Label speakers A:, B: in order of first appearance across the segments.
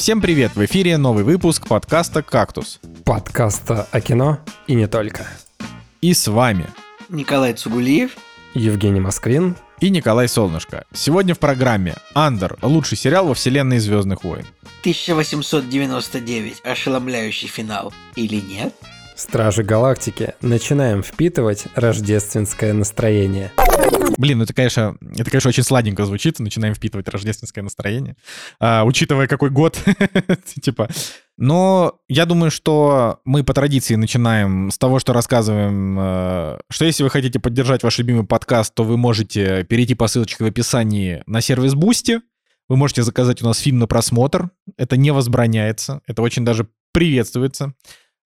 A: Всем привет! В эфире новый выпуск подкаста «Кактус».
B: Подкаста о кино и не только.
A: И с вами
C: Николай Цугулиев,
B: Евгений Москвин
A: и Николай Солнышко. Сегодня в программе «Андер. Лучший сериал во вселенной Звездных войн».
C: 1899. Ошеломляющий финал. Или нет?
B: Стражи Галактики. Начинаем впитывать рождественское настроение.
A: Блин, ну это, конечно, это, конечно, очень сладенько звучит. Начинаем впитывать рождественское настроение. А, учитывая, какой год. типа. Но я думаю, что мы по традиции начинаем с того, что рассказываем, э, что если вы хотите поддержать ваш любимый подкаст, то вы можете перейти по ссылочке в описании на сервис Boosty. Вы можете заказать у нас фильм на просмотр. Это не возбраняется. Это очень даже приветствуется.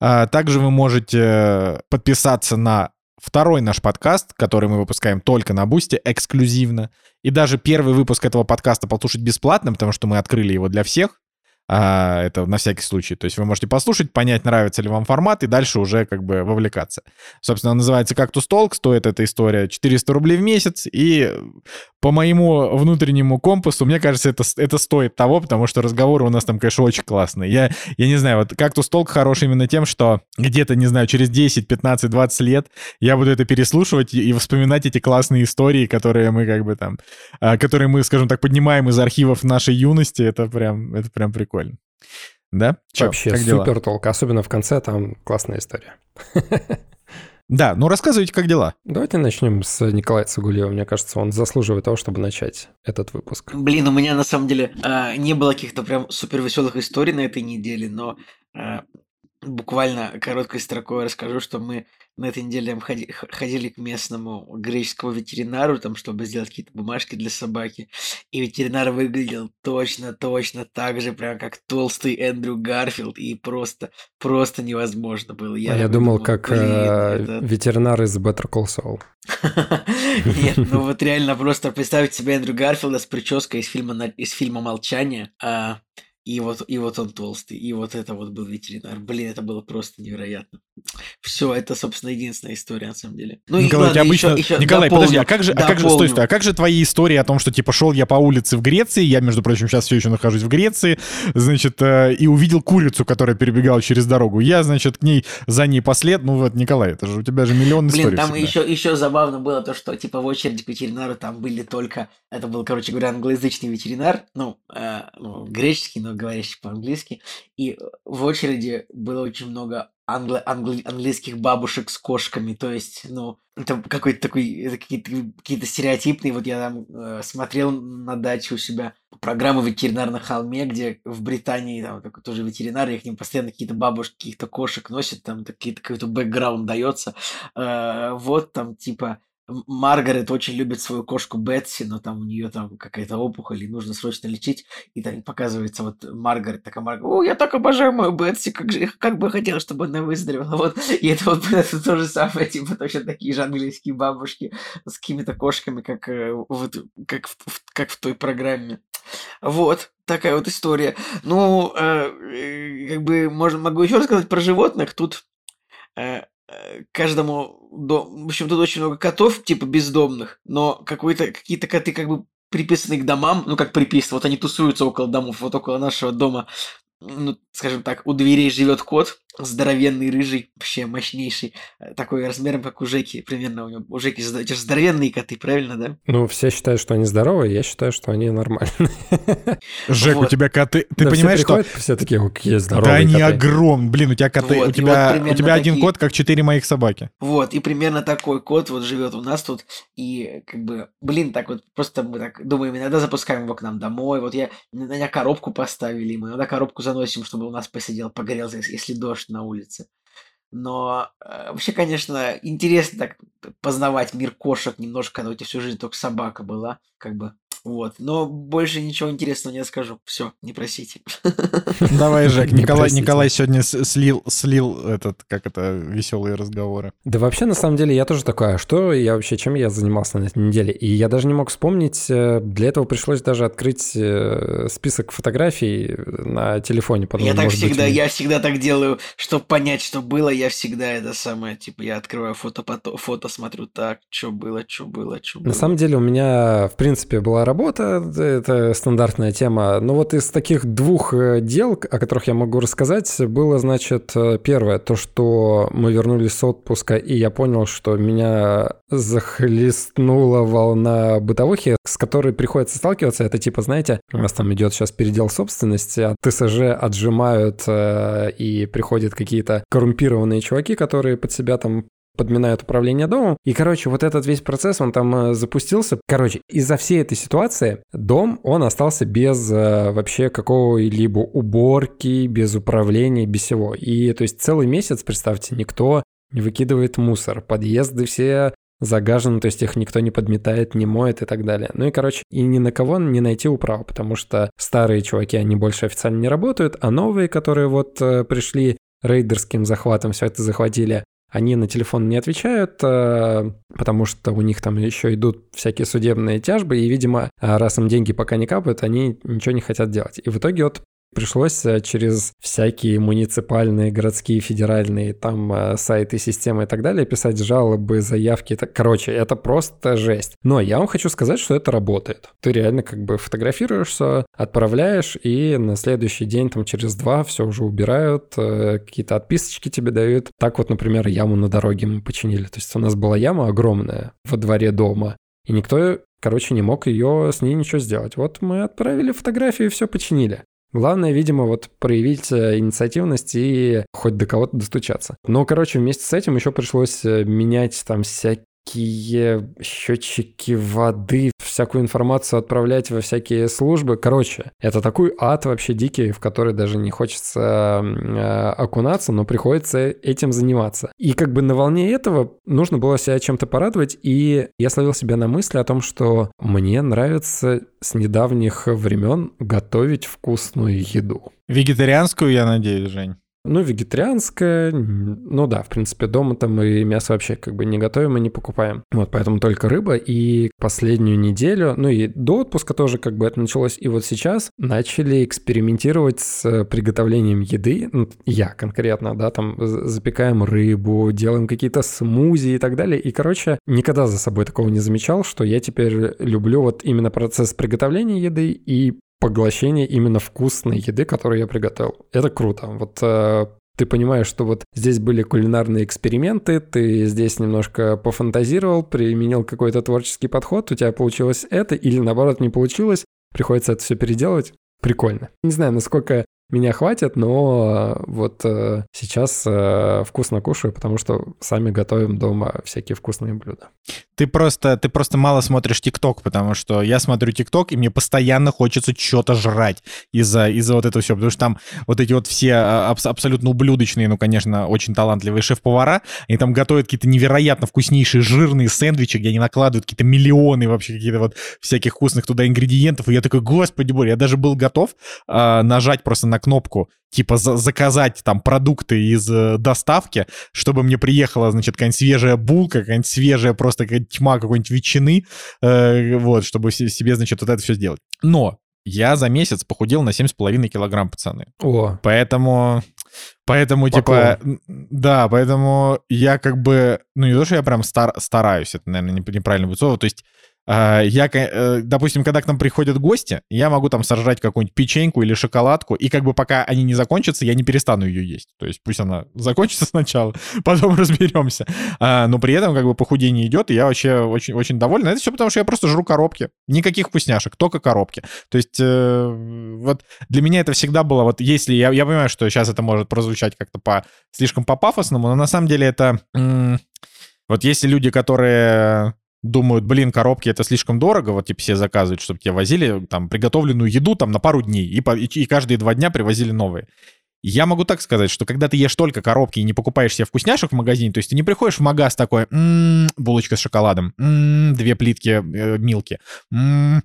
A: А, также вы можете подписаться на второй наш подкаст, который мы выпускаем только на Бусте, эксклюзивно. И даже первый выпуск этого подкаста послушать бесплатно, потому что мы открыли его для всех. А, это на всякий случай. То есть вы можете послушать, понять, нравится ли вам формат, и дальше уже как бы вовлекаться. Собственно, он называется «Кактус Толк», стоит эта история 400 рублей в месяц, и по моему внутреннему компасу, мне кажется, это, это стоит того, потому что разговоры у нас там, конечно, очень классные. Я, я не знаю, вот «Кактус Толк» хороший именно тем, что где-то, не знаю, через 10, 15, 20 лет я буду это переслушивать и, и вспоминать эти классные истории, которые мы как бы там, а, которые мы, скажем так, поднимаем из архивов нашей юности. Это прям, это прям прикольно прикольно. Да?
B: Чё, Вообще как супер толк. Особенно в конце там классная история.
A: Да, ну рассказывайте, как дела.
B: Давайте начнем с Николая Цугулева. Мне кажется, он заслуживает того, чтобы начать этот выпуск.
C: Блин, у меня на самом деле э, не было каких-то прям супер веселых историй на этой неделе, но э, буквально короткой строкой расскажу, что мы на этой неделе ходили к местному греческому ветеринару, там, чтобы сделать какие-то бумажки для собаки. И ветеринар выглядел точно-точно так же, прям как толстый Эндрю Гарфилд. И просто, просто невозможно было.
B: Я, а я думал, как блин, э, это... ветеринар из Better Call Saul.
C: Нет, ну вот реально просто представить себе Эндрю Гарфилда с прической из фильма, из фильма «Молчание», а, и вот, и вот он толстый, и вот это вот был ветеринар. Блин, это было просто невероятно. Все, это, собственно, единственная история, на самом деле.
A: Ну, Николай, ладно, обычно... еще, еще Николай, дополню, подожди, а как же, а как же, стой, стой, а как же твои истории о том, что, типа, шел я по улице в Греции, я, между прочим, сейчас все еще нахожусь в Греции, значит, э, и увидел курицу, которая перебегала через дорогу. Я, значит, к ней, за ней послед, ну вот, Николай, это же у тебя же миллион
C: Блин,
A: историй
C: там еще, еще забавно было то, что, типа, в очереди к ветеринару там были только, это был, короче говоря, англоязычный ветеринар, ну, э, ну греческий, но говорящий по-английски, и в очереди было очень много англо англи английских бабушек с кошками, то есть, ну, это какой-то такой, какие-то какие стереотипные, вот я там э, смотрел на даче у себя программу «Ветеринар на холме», где в Британии там такой тоже ветеринар, и к ним постоянно какие-то бабушки, каких-то кошек носят, там какие-то какой-то бэкграунд дается, э, вот там типа Маргарет очень любит свою кошку Бетси, но там у нее там какая-то опухоль, и нужно срочно лечить. И там показывается вот Маргарет, такая Маргарет, о, я так обожаю мою Бетси, как, же, как бы хотела, чтобы она выздоровела. Вот. И это вот это то же самое, типа точно такие же английские бабушки с какими-то кошками, как, э, вот, как, в, как в той программе. Вот, такая вот история. Ну, э, как бы, можно, могу еще рассказать про животных. Тут Э, каждому дом... В общем, тут очень много котов, типа бездомных, но какой-то, какие-то коты как бы приписаны к домам, ну как приписаны, вот они тусуются около домов, вот около нашего дома, ну, скажем так, у дверей живет кот, здоровенный, рыжий, вообще мощнейший, э, такой размером, как у Жеки, примерно у него. У Жеки эти же здоровенные коты, правильно, да?
B: Ну, все считают, что они здоровые, я считаю, что они нормальные.
A: Жек, вот. у тебя коты... Ты да, понимаешь,
B: все что... Все такие, какие здоровые
A: Да они огромные. Блин, у тебя коты... Вот, у тебя, вот у тебя один кот, как четыре моих собаки.
C: Вот, и примерно такой кот вот живет у нас тут, и как бы, блин, так вот, просто мы так думаем, иногда запускаем его к нам домой, вот я, на меня коробку поставили, мы иногда коробку заносим, чтобы у нас посидел, погорелся, если дождь дождь на улице. Но э, вообще, конечно, интересно так познавать мир кошек немножко, когда у тебя всю жизнь только собака была, как бы вот. Но больше ничего интересного не скажу. Все, не просите.
A: Давай, Жек. Николай, Николай сегодня слил, слил этот, как это, веселые разговоры.
B: Да вообще, на самом деле, я тоже такой, а что я вообще, чем я занимался на этой неделе? И я даже не мог вспомнить, э, для этого пришлось даже открыть э, список фотографий на телефоне.
C: Подумал, я так всегда, быть, я всегда так делаю, чтобы понять, что было, я всегда это самое, типа, я открываю фото, фото смотрю так, что было, что было, что было.
B: На самом деле, у меня, в принципе, была работа работа, это стандартная тема. Но вот из таких двух э, дел, о которых я могу рассказать, было, значит, э, первое, то, что мы вернулись с отпуска, и я понял, что меня захлестнула волна бытовухи, с которой приходится сталкиваться. Это типа, знаете, у нас там идет сейчас передел собственности, а ТСЖ отжимают, э, и приходят какие-то коррумпированные чуваки, которые под себя там подминают управление домом. И, короче, вот этот весь процесс, он там э, запустился. Короче, из-за всей этой ситуации дом, он остался без э, вообще какого-либо уборки, без управления, без всего. И, то есть, целый месяц, представьте, никто не выкидывает мусор. Подъезды все загажены, то есть их никто не подметает, не моет и так далее. Ну и, короче, и ни на кого не найти управу, потому что старые чуваки, они больше официально не работают, а новые, которые вот э, пришли рейдерским захватом, все это захватили, они на телефон не отвечают, э, потому что у них там еще идут всякие судебные тяжбы, и, видимо, раз им деньги пока не капают, они ничего не хотят делать. И в итоге вот Пришлось э, через всякие муниципальные, городские, федеральные там э, сайты, системы и так далее писать жалобы, заявки. Короче, это просто жесть. Но я вам хочу сказать, что это работает. Ты реально как бы фотографируешься, отправляешь, и на следующий день, там через два, все уже убирают, э, какие-то отписочки тебе дают. Так вот, например, яму на дороге мы починили. То есть у нас была яма огромная во дворе дома, и никто короче, не мог ее с ней ничего сделать. Вот мы отправили фотографию и все починили. Главное, видимо, вот проявить э, инициативность и хоть до кого-то достучаться. Но, короче, вместе с этим еще пришлось э, менять там всякие всякие счетчики воды, всякую информацию отправлять во всякие службы. Короче, это такой ад вообще дикий, в который даже не хочется э, окунаться, но приходится этим заниматься. И как бы на волне этого нужно было себя чем-то порадовать, и я словил себя на мысли о том, что мне нравится с недавних времен готовить вкусную еду.
A: Вегетарианскую, я надеюсь, Жень.
B: Ну, вегетарианское, ну да, в принципе, дома там мы мясо вообще как бы не готовим и не покупаем. Вот, поэтому только рыба. И последнюю неделю, ну и до отпуска тоже как бы это началось. И вот сейчас начали экспериментировать с приготовлением еды. Ну, я конкретно, да, там запекаем рыбу, делаем какие-то смузи и так далее. И, короче, никогда за собой такого не замечал, что я теперь люблю вот именно процесс приготовления еды и поглощение именно вкусной еды, которую я приготовил. Это круто. Вот э, ты понимаешь, что вот здесь были кулинарные эксперименты, ты здесь немножко пофантазировал, применил какой-то творческий подход, у тебя получилось это, или наоборот не получилось, приходится это все переделать. Прикольно. Не знаю, насколько меня хватит, но э, вот э, сейчас э, вкусно кушаю, потому что сами готовим дома всякие вкусные блюда.
A: Ты просто, ты просто мало смотришь ТикТок, потому что я смотрю ТикТок, и мне постоянно хочется что-то жрать из-за из вот этого всего, потому что там вот эти вот все а, аб- абсолютно ублюдочные, ну, конечно, очень талантливые шеф-повара, они там готовят какие-то невероятно вкуснейшие жирные сэндвичи, где они накладывают какие-то миллионы вообще какие-то вот всяких вкусных туда ингредиентов, и я такой, господи боже, я даже был готов э, нажать просто на кнопку, типа за заказать там продукты из э, доставки, чтобы мне приехала, значит, какая-нибудь свежая булка, какая-нибудь свежая просто какая тьма какой-нибудь ветчины, э, вот, чтобы себе, значит, вот это все сделать. Но я за месяц похудел на 7,5 килограмм, пацаны.
B: О.
A: Поэтому... Поэтому,
B: Поклон.
A: типа, да, поэтому я как бы, ну, не то, что я прям стар, стараюсь, это, наверное, неправильно будет слово, то есть я, э, допустим, когда к нам приходят гости, я могу там сожрать какую-нибудь печеньку или шоколадку, и как бы пока они не закончатся, я не перестану ее есть. То есть пусть она закончится сначала, потом разберемся. А, но при этом как бы похудение идет, и я вообще очень, очень доволен. Это все потому, что я просто жру коробки. Никаких вкусняшек, только коробки. То есть э, вот для меня это всегда было, вот если, я, я понимаю, что сейчас это может прозвучать как-то по, слишком по-пафосному, но на самом деле это... Вот если люди, которые думают, блин, коробки это слишком дорого, вот типа все заказывают, чтобы тебе возили там приготовленную еду там на пару дней, и, по, и, и каждые два дня привозили новые. Я могу так сказать, что когда ты ешь только коробки и не покупаешь себе вкусняшек в магазине, то есть ты не приходишь в магаз такой, м-м, булочка с шоколадом, м-м, две плитки э, милки, м-м,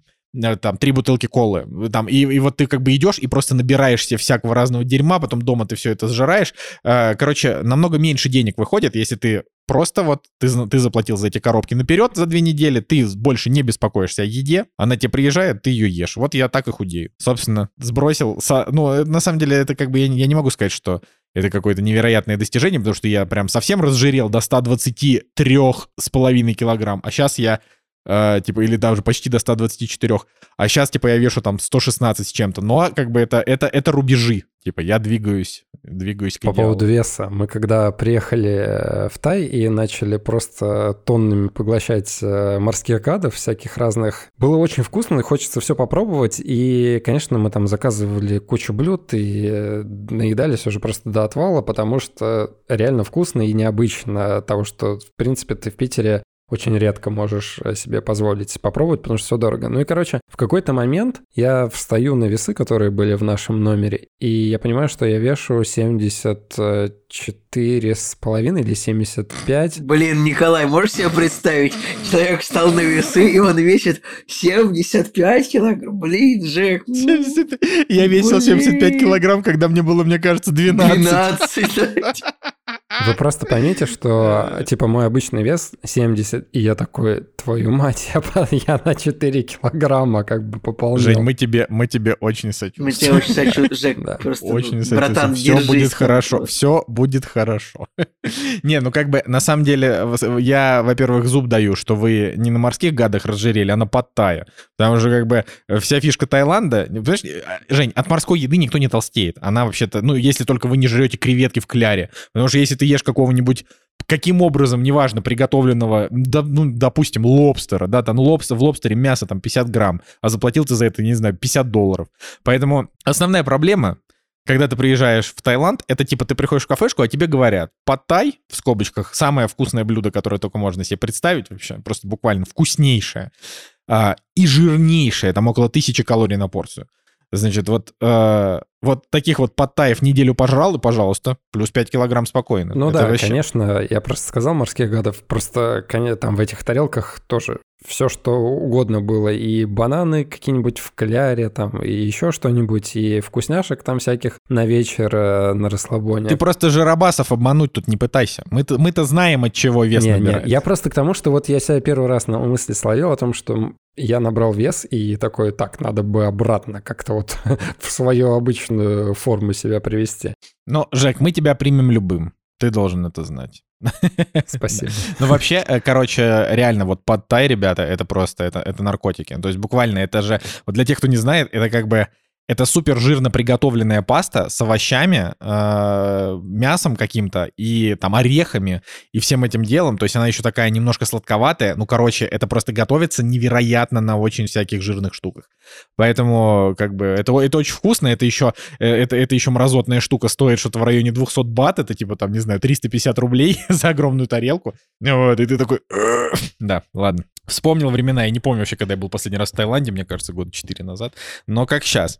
A: там три бутылки колы, там, и, и вот ты как бы идешь и просто набираешь себе всякого разного дерьма, потом дома ты все это сжираешь. Э, короче, намного меньше денег выходит, если ты просто вот ты, ты заплатил за эти коробки наперед за две недели, ты больше не беспокоишься о еде, она тебе приезжает, ты ее ешь. Вот я так и худею. Собственно, сбросил, ну, э, на самом деле это как бы, я, я не могу сказать, что это какое-то невероятное достижение, потому что я прям совсем разжирел до 123,5 килограмм, а сейчас я э, типа, или даже почти до 124, а сейчас, типа, я вешу там 116 с чем-то, но как бы это, это, это рубежи, типа, я двигаюсь, двигаюсь к
B: По
A: идеалу.
B: поводу веса. Мы когда приехали э, в Тай и начали просто тоннами поглощать э, морских гадов всяких разных, было очень вкусно и хочется все попробовать. И, конечно, мы там заказывали кучу блюд и э, наедались уже просто до отвала, потому что реально вкусно и необычно того, что, в принципе, ты в Питере очень редко можешь э, себе позволить попробовать, потому что все дорого. Ну и, короче, в какой-то момент я встаю на весы, которые были в нашем номере, и я понимаю, что я вешу 74 с половиной или 75.
C: Блин, Николай, можешь себе представить? Человек встал на весы, и он весит 75 килограмм. Блин, Джек. ну,
A: 70 Я весил 75
C: Блин.
A: килограмм, когда мне было, мне кажется, 12.
C: 12.
B: Вы просто поймите, что, типа, мой обычный вес 70, и я такой, твою мать, я, я на 4 килограмма как бы пополнил.
A: Жень, мы тебе, мы тебе очень
C: Мы
A: сочувствуем.
C: тебе очень сочувствуем, Жек.
B: Да.
C: Просто,
A: Очень
C: братан,
A: Все
C: держись.
A: будет хорошо.
C: просто.
A: Все будет хорошо. Не, ну как бы на самом деле я, во-первых, зуб даю, что вы не на морских гадах разжирели, а на подтае. Потому что как бы вся фишка Таиланда... Понимаешь, э, Жень, от морской еды никто не толстеет. Она вообще-то... Ну, если только вы не жрете креветки в кляре. Потому что если ты ешь какого-нибудь каким образом, неважно, приготовленного, да, ну, допустим, лобстера, да, там лобстер, в лобстере мясо там 50 грамм, а заплатил ты за это, не знаю, 50 долларов. Поэтому основная проблема, когда ты приезжаешь в Таиланд, это типа ты приходишь в кафешку, а тебе говорят, паттай, в скобочках, самое вкусное блюдо, которое только можно себе представить вообще, просто буквально вкуснейшее, а, и жирнейшее, там около тысячи калорий на порцию. Значит, вот, э, вот таких вот паттаев неделю пожрал, и, пожалуйста, плюс 5 килограмм спокойно.
B: Ну
A: Это
B: да,
A: вообще-
B: конечно, я просто сказал морских гадов, просто коне- там в этих тарелках тоже все, что угодно было, и бананы какие-нибудь в кляре, там, и еще что-нибудь, и вкусняшек там всяких на вечер, э, на расслабоне.
A: Ты просто жиробасов обмануть тут не пытайся. Мы-то, мы-то знаем, от чего вес
B: Не, не,
A: набирается.
B: я просто к тому, что вот я себя первый раз на мысли словил о том, что я набрал вес и такой, так, надо бы обратно как-то вот в свою обычную форму себя привести.
A: Ну, Жек, мы тебя примем любым. Ты должен это знать.
B: Спасибо.
A: Ну, вообще, э, короче, реально, вот под тай, ребята, это просто, это, это наркотики. То есть буквально это же, вот для тех, кто не знает, это как бы, это супер жирно приготовленная паста с овощами, э, мясом каким-то и там орехами и всем этим делом. То есть она еще такая немножко сладковатая. Ну, короче, это просто готовится невероятно на очень всяких жирных штуках. Поэтому, как бы, это, это очень вкусно. Это еще, э, это, это еще мразотная штука стоит что-то в районе 200 бат. Это типа там, не знаю, 350 рублей за огромную тарелку. Вот, и ты такой... Да, ладно. Вспомнил времена. Я не помню вообще, когда я был последний раз в Таиланде. Мне кажется, года 4 назад. Но как сейчас.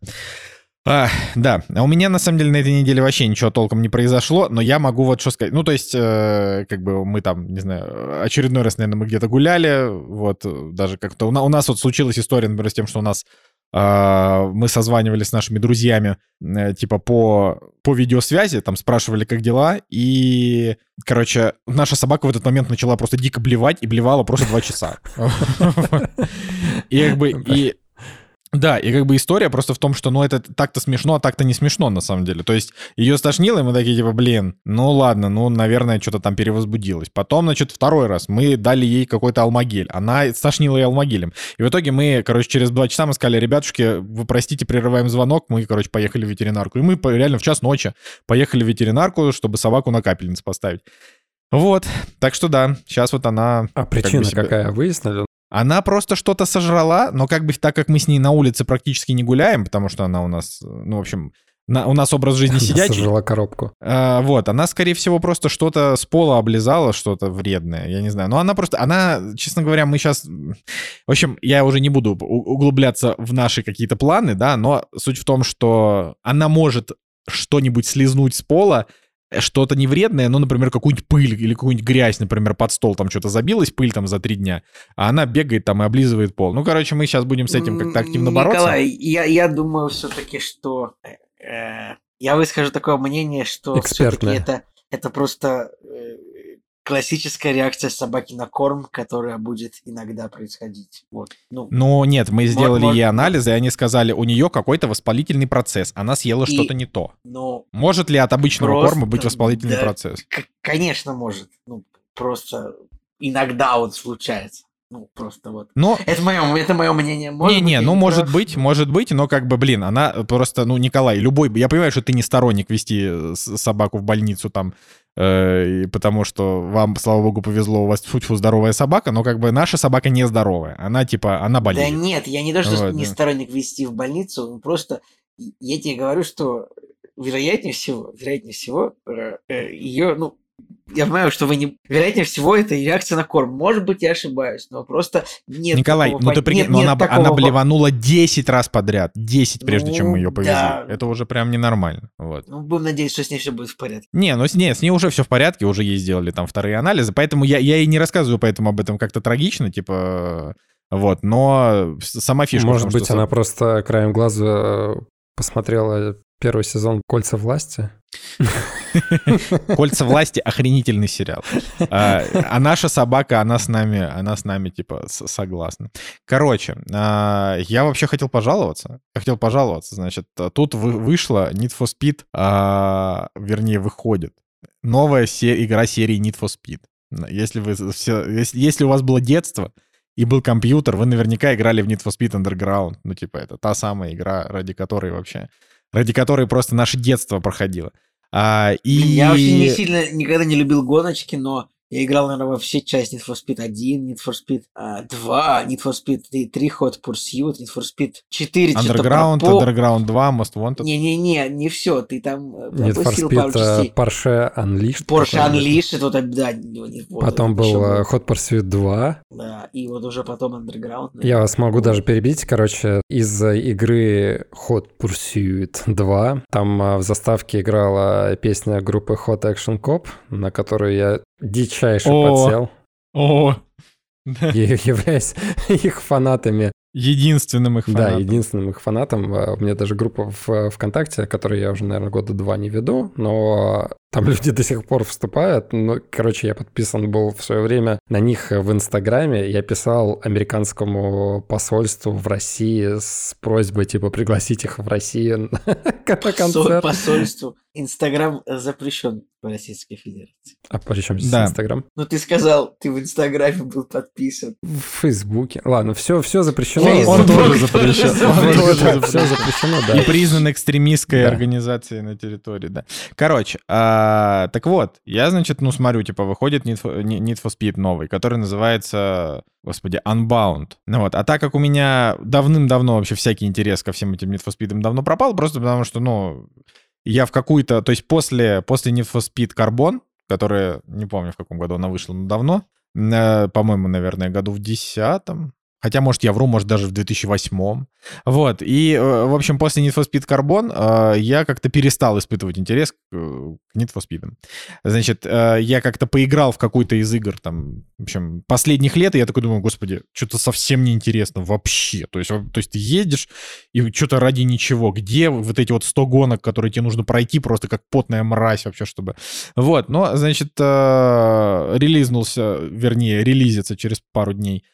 A: А, да, у меня на самом деле на этой неделе вообще ничего толком не произошло, но я могу вот что сказать. Ну, то есть, э, как бы мы там, не знаю, очередной раз, наверное, мы где-то гуляли, вот, э, даже как-то у, на- у нас вот случилась история, например, с тем, что у нас а, мы созванивались с нашими друзьями, э, типа, по, по видеосвязи, там спрашивали, как дела, и, короче, наша собака в этот момент начала просто дико блевать, и блевала просто два часа. И как бы, и... Да, и как бы история просто в том, что, ну, это так-то смешно, а так-то не смешно, на самом деле. То есть ее стошнило, и мы такие, типа, блин, ну ладно, ну, наверное, что-то там перевозбудилось. Потом, значит, второй раз мы дали ей какой-то алмагель. Она стошнила ей алмагелем. И в итоге мы, короче, через два часа мы сказали, ребятушки, вы простите, прерываем звонок. Мы, короче, поехали в ветеринарку. И мы реально в час ночи поехали в ветеринарку, чтобы собаку на капельницу поставить. Вот, так что да, сейчас вот она...
B: А
A: как бы
B: причина
A: себя-
B: какая, выяснили?
A: Она просто что-то сожрала, но как бы так как мы с ней на улице практически не гуляем, потому что она у нас, ну, в общем, на- у нас образ жизни
B: Она
A: сидячий.
B: сожрала коробку.
A: А, вот, она, скорее всего, просто что-то с пола облизала, что-то вредное, я не знаю. Но она просто, она, честно говоря, мы сейчас... В общем, я уже не буду углубляться в наши какие-то планы, да, но суть в том, что она может что-нибудь слизнуть с пола, что-то не вредное, ну, например, какую-нибудь пыль или какую-нибудь грязь, например, под стол там что-то забилась, пыль там за три дня, а она бегает там и облизывает пол. Ну, короче, мы сейчас будем с этим как-то активно бороться.
C: Николай, я, я думаю все-таки, что... э, я выскажу такое мнение, что все-таки это, это просто э, классическая реакция собаки на корм, которая будет иногда происходить. Вот. Ну,
A: Ну, нет, мы сделали
C: может-
A: ей анализы, и они сказали, у нее какой-то воспалительный процесс, она съела
C: И-
A: что-то не то.
C: ну
A: Может ли от обычного
C: Просто,
A: корма быть воспалительный
C: да.
A: процесс?
C: к- конечно, может. Ну, просто иногда вот случается. Ну, просто вот.
A: Но...
C: Это мое, это мое мнение. Может
A: Не-не, ну
C: не
A: может
C: прав.
A: быть, может быть, но как бы, блин, она просто, ну, Николай, любой, я понимаю, что ты не сторонник вести э, собаку в больницу там, и потому что вам, слава богу, повезло, у вас фу здоровая собака, но как бы наша собака не здоровая, она типа, она
C: Да
A: болеет.
C: нет, я не то, что
A: Вот,
C: не
A: да.
C: сторонник вести в больницу, просто я тебе говорю, что вероятнее всего, вероятнее всего, ее, ну, я понимаю, что вы не... Вероятнее всего, это реакция на корм. Может быть, я ошибаюсь, но просто нет
A: Николай,
C: такого
A: ну ты прикинь,
C: нет-
A: ну
C: нет
A: она,
C: такого
A: она блеванула 10 раз подряд, 10, прежде чем мы ее
C: Ну,
A: повезли.
C: да.
A: Это уже прям ненормально, вот.
C: Ну, будем надеяться, что с ней все будет в порядке.
A: Не, ну с, не, с ней уже все в порядке, уже ей сделали там вторые анализы, поэтому я, я и не рассказываю поэтому об этом как-то трагично, типа, вот, но сама фишка.
B: Может
A: том,
B: быть,
A: что
B: она просто краем глаза э, посмотрела первый сезон «Кольца власти».
A: «Кольца власти» — охренительный сериал. А, а наша собака, она с нами, она с нами, типа, согласна. Короче, а, я вообще хотел пожаловаться. Хотел пожаловаться, значит, тут вы- вышла Need for Speed, а, вернее, выходит новая се- игра серии Need for Speed. Если, вы все, если, если у вас было детство и был компьютер, вы наверняка играли в Need for Speed Underground. Ну, типа, это та самая игра, ради которой вообще... Ради которой просто наше детство проходило. А, и...
C: Я вообще не сильно никогда не любил гоночки, но я играл, наверное, во все части Need for Speed 1, Need for Speed а, 2, Need for Speed 3, 3 Hot Pursuit, Need for Speed 4, что-то про
A: Underground,
C: по-
A: Underground 2, Most Wanted.
C: Не-не-не, не все, ты там э,
B: Need for
C: пропустил пару
B: Speed
C: частей.
B: э, Porsche Unleashed.
C: Porsche. Unleashed, вот, да, не- вот,
B: Потом
C: это
B: был э, Hot Pursuit 2.
C: Да, и вот уже потом Underground.
B: Я вас могу даже перебить. Короче, из игры Hot Pursuit 2 там в заставке играла песня группы Hot Action Cop, на которую я дичайше
A: О.
B: подсел,
A: О,
B: и являюсь их фанатами.
A: единственным их
B: Да,
A: фанатом.
B: единственным их фанатом. Э, У меня даже группа в э, ВКонтакте, которую я уже, наверное, года два не веду, но там люди до сих пор вступают. Ну, короче, я подписан был в свое время на них в Инстаграме. Я писал американскому посольству в России с просьбой, типа, пригласить их в Россию на концерт.
C: посольству. Инстаграм запрещен в Российской Федерации.
B: А при чем здесь
A: Да.
B: Инстаграм?
C: Ну, ты сказал, ты в Инстаграме был подписан.
B: В Фейсбуке. Ладно, все, все запрещено.
C: Facebook
A: Он тоже запрещен. Он
C: запрещен.
A: тоже
B: Все
A: запрещен.
B: запрещено,
A: И
B: да.
A: признан экстремистской организацией на территории, да. Короче, а, так вот, я, значит, ну, смотрю, типа, выходит Need for, Need for Speed новый, который называется, господи, Unbound. Ну вот, а так как у меня давным-давно вообще всякий интерес ко всем этим Need for Speed давно пропал, просто потому что, ну, я в какую-то, то есть после, после Need for Speed Carbon, которая, не помню, в каком году она вышла, но давно, э, по-моему, наверное, году в десятом, Хотя, может, я вру, может, даже в 2008. Вот. И, э, в общем, после Need for Speed Carbon э, я как-то перестал испытывать интерес к э, Need for Speed. Значит, я как-то поиграл в какую-то из игр, там, в общем, последних лет, и я такой думаю, господи, что-то совсем неинтересно вообще. То есть, то есть ты едешь, и что-то ради ничего. Где вот эти вот 100 гонок, которые тебе нужно пройти просто как потная мразь вообще, чтобы... Вот, но, значит, релизнулся, вернее, релизится через пару дней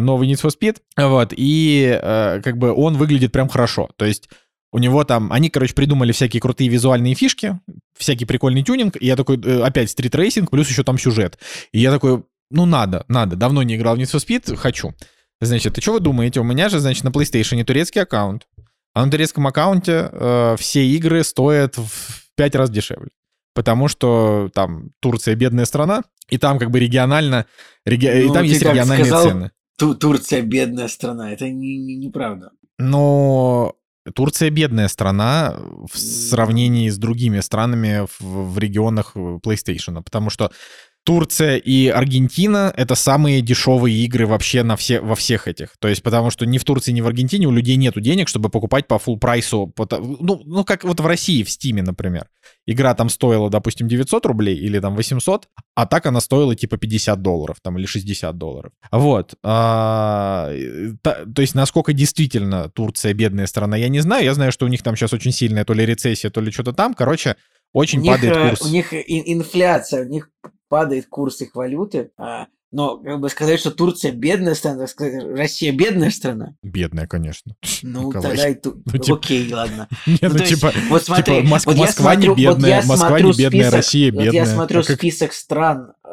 A: новый Need for Speed, вот, и э, как бы он выглядит прям хорошо, то есть у него там, они, короче, придумали всякие крутые визуальные фишки, всякий прикольный тюнинг, и я такой, э, опять стритрейсинг, плюс еще там сюжет, и я такой, ну надо, надо, давно не играл в Need for Speed, хочу. Значит, и что вы думаете, у меня же, значит, на PlayStation турецкий аккаунт, а на турецком аккаунте э, все игры стоят в 5 раз дешевле. Потому что там Турция бедная страна, и там как бы регионально, реги- и
C: Ну,
A: там
C: ты
A: есть региональные
C: сказал,
A: цены.
C: Ту- Турция бедная страна. Это не- не- неправда.
A: Но Турция бедная страна в сравнении с другими странами в, в регионах PlayStation, потому что Турция и Аргентина — это самые дешевые игры вообще на все, во всех этих. То есть потому что ни в Турции, ни в Аргентине у людей нету денег, чтобы покупать по full прайсу. Ну, ну, как вот в России, в Стиме, например. Игра там стоила, допустим, 900 рублей или там 800, а так она стоила типа 50 долларов там или 60 долларов. Вот. А, та- то есть насколько действительно Турция бедная страна, я не знаю. Я знаю, что у них там сейчас очень сильная то ли рецессия, то ли что-то там. Короче, очень
C: у них,
A: падает
C: э,
A: курс.
C: У них ин- инфляция, у них падает курс их валюты. а Но как бы сказать, что Турция бедная страна, сказать, Россия бедная страна.
A: Бедная, конечно.
C: Ну,
A: Николай.
C: тогда и ту...
A: Ну, типа-
C: Окей, ладно.
A: Нет,
C: Ну,
A: ну
C: есть,
A: типа,
C: вот смотри,
A: типа Моск-
C: вот
A: Москва не
C: смотрю- вот
A: бедная,
C: я
A: Москва не бедная,
C: список-
A: Россия
C: Вот я
A: бедная.
C: смотрю
A: А как-
C: список стран э,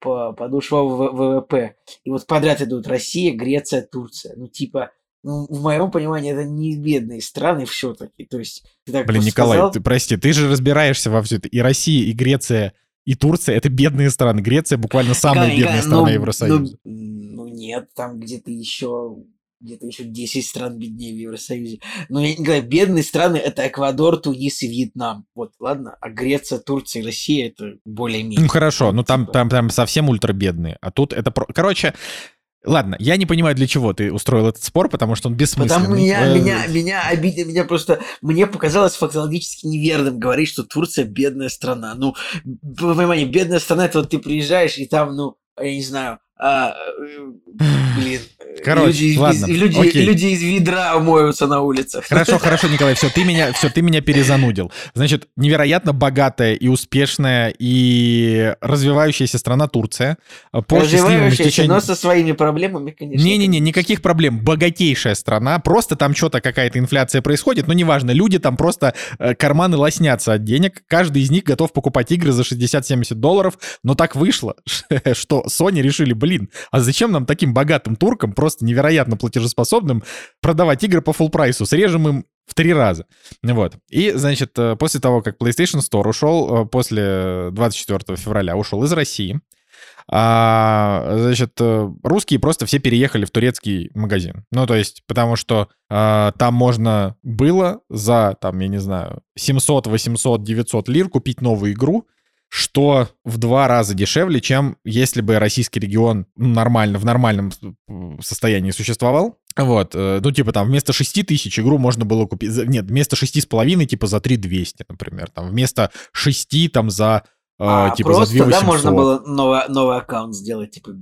C: по, по душевому ВВП, и вот подряд идут Россия, Греция, Турция. Ну, типа, ну, в моем понимании, это не бедные страны все-таки. То есть, ты так
A: Блин, Николай,
C: сказал,
A: ты прости, ты же разбираешься во все это. И Россия, и Греция, и Турция — это бедные страны. Греция буквально самая бедная страна
C: ну,
A: Евросоюза.
C: Ну, ну, нет, там где-то еще где-то еще 10 стран беднее в Евросоюзе. Но я не говорю, бедные страны это Эквадор, Тунис и Вьетнам. Вот, ладно. А Греция, Турция и Россия это более-менее.
A: Ну хорошо, ну там, там, там совсем ультрабедные. А тут это... Короче, ладно, я не понимаю, для чего ты устроил этот спор, потому что он бессмысленный.
C: Потому меня,
A: Э,
C: меня, меня обидел, меня просто, мне показалось фактологически неверным говорить, что Турция бедная страна. Ну, по пониманию, бедная страна, это вот ты приезжаешь, и там, ну, я не знаю, а, блин,
A: Короче,
C: люди, из-
A: ладно,
C: люди,
A: окей.
C: люди из ведра моются на улицах.
A: Хорошо, хорошо, Николай, все, ты меня, все, ты меня перезанудил. Значит, невероятно богатая и успешная и развивающаяся страна Турция. По
C: Развивающаяся,
A: стечению-
C: но со своими проблемами, конечно.
A: Не-не-не, никаких проблем. Богатейшая страна. Просто там что-то какая-то инфляция происходит, но неважно. Люди там просто э, карманы лоснятся от денег. Каждый из них готов покупать игры за 60-70 долларов. Но так вышло, что Sony решили, блин, а зачем нам таким богатым туркам, просто невероятно платежеспособным, продавать игры по full прайсу? Срежем им в три раза. Вот. И, значит, э, после того, как PlayStation Store ушел, э, после 24 февраля ушел из России, а, значит, э, русские просто все переехали в турецкий магазин. Ну, то есть, потому что а, там можно было за, там, я не знаю, 700, 800, 900 лир купить новую игру, что в два раза дешевле, чем если бы российский регион нормально, в нормальном состоянии существовал. Вот, э, ну, типа там вместо 6 тысяч игру можно было купить, нет, вместо 6,5, типа за 3 200, например, там, вместо 6 там за,
C: А,
A: типа
C: просто,
A: за 2
C: да,
A: 800.
C: можно было новый, новый аккаунт сделать, типа...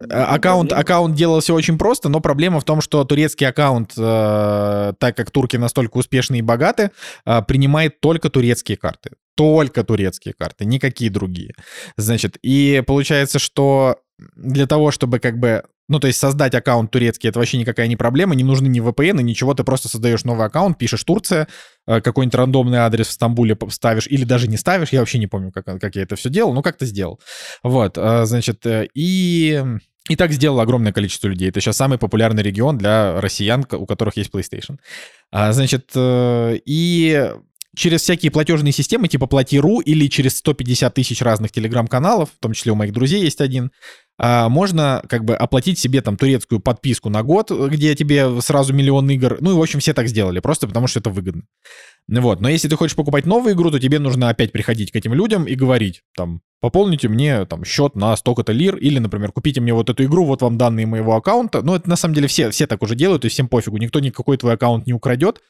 A: Э, Аккаунт, аккаунт делался очень просто, но проблема в том, что турецкий аккаунт, э, так как турки настолько успешные и богаты, э, принимает только турецкие карты. Только турецкие карты, никакие другие. Значит, и получается, что для того, чтобы как бы... Ну, то есть создать аккаунт турецкий, это вообще никакая не проблема, не нужны ни VPN, ничего, ты просто создаешь новый аккаунт, пишешь Турция, э, какой-нибудь рандомный адрес в Стамбуле ставишь, или даже не ставишь, я вообще не помню, как, как я это все делал, но как-то сделал. Вот, э, значит, э, и... И так сделало огромное количество людей. Это сейчас самый популярный регион для россиян, у которых есть PlayStation. А, значит, и через всякие платежные системы типа Плати.ру или через 150 тысяч разных телеграм-каналов, в том числе у моих друзей есть один, а, можно как бы оплатить себе там турецкую подписку на год, где тебе сразу миллион игр. Ну и, в общем, все так сделали, просто потому что это выгодно. Вот. Но если ты хочешь покупать новую игру, то тебе нужно опять приходить к этим людям и говорить, там, пополните мне там счет на столько-то лир, или, например, купите мне вот эту игру, вот вам данные моего аккаунта. Ну, это на самом деле все, все так уже делают, есть всем пофигу, никто никакой твой аккаунт не украдет.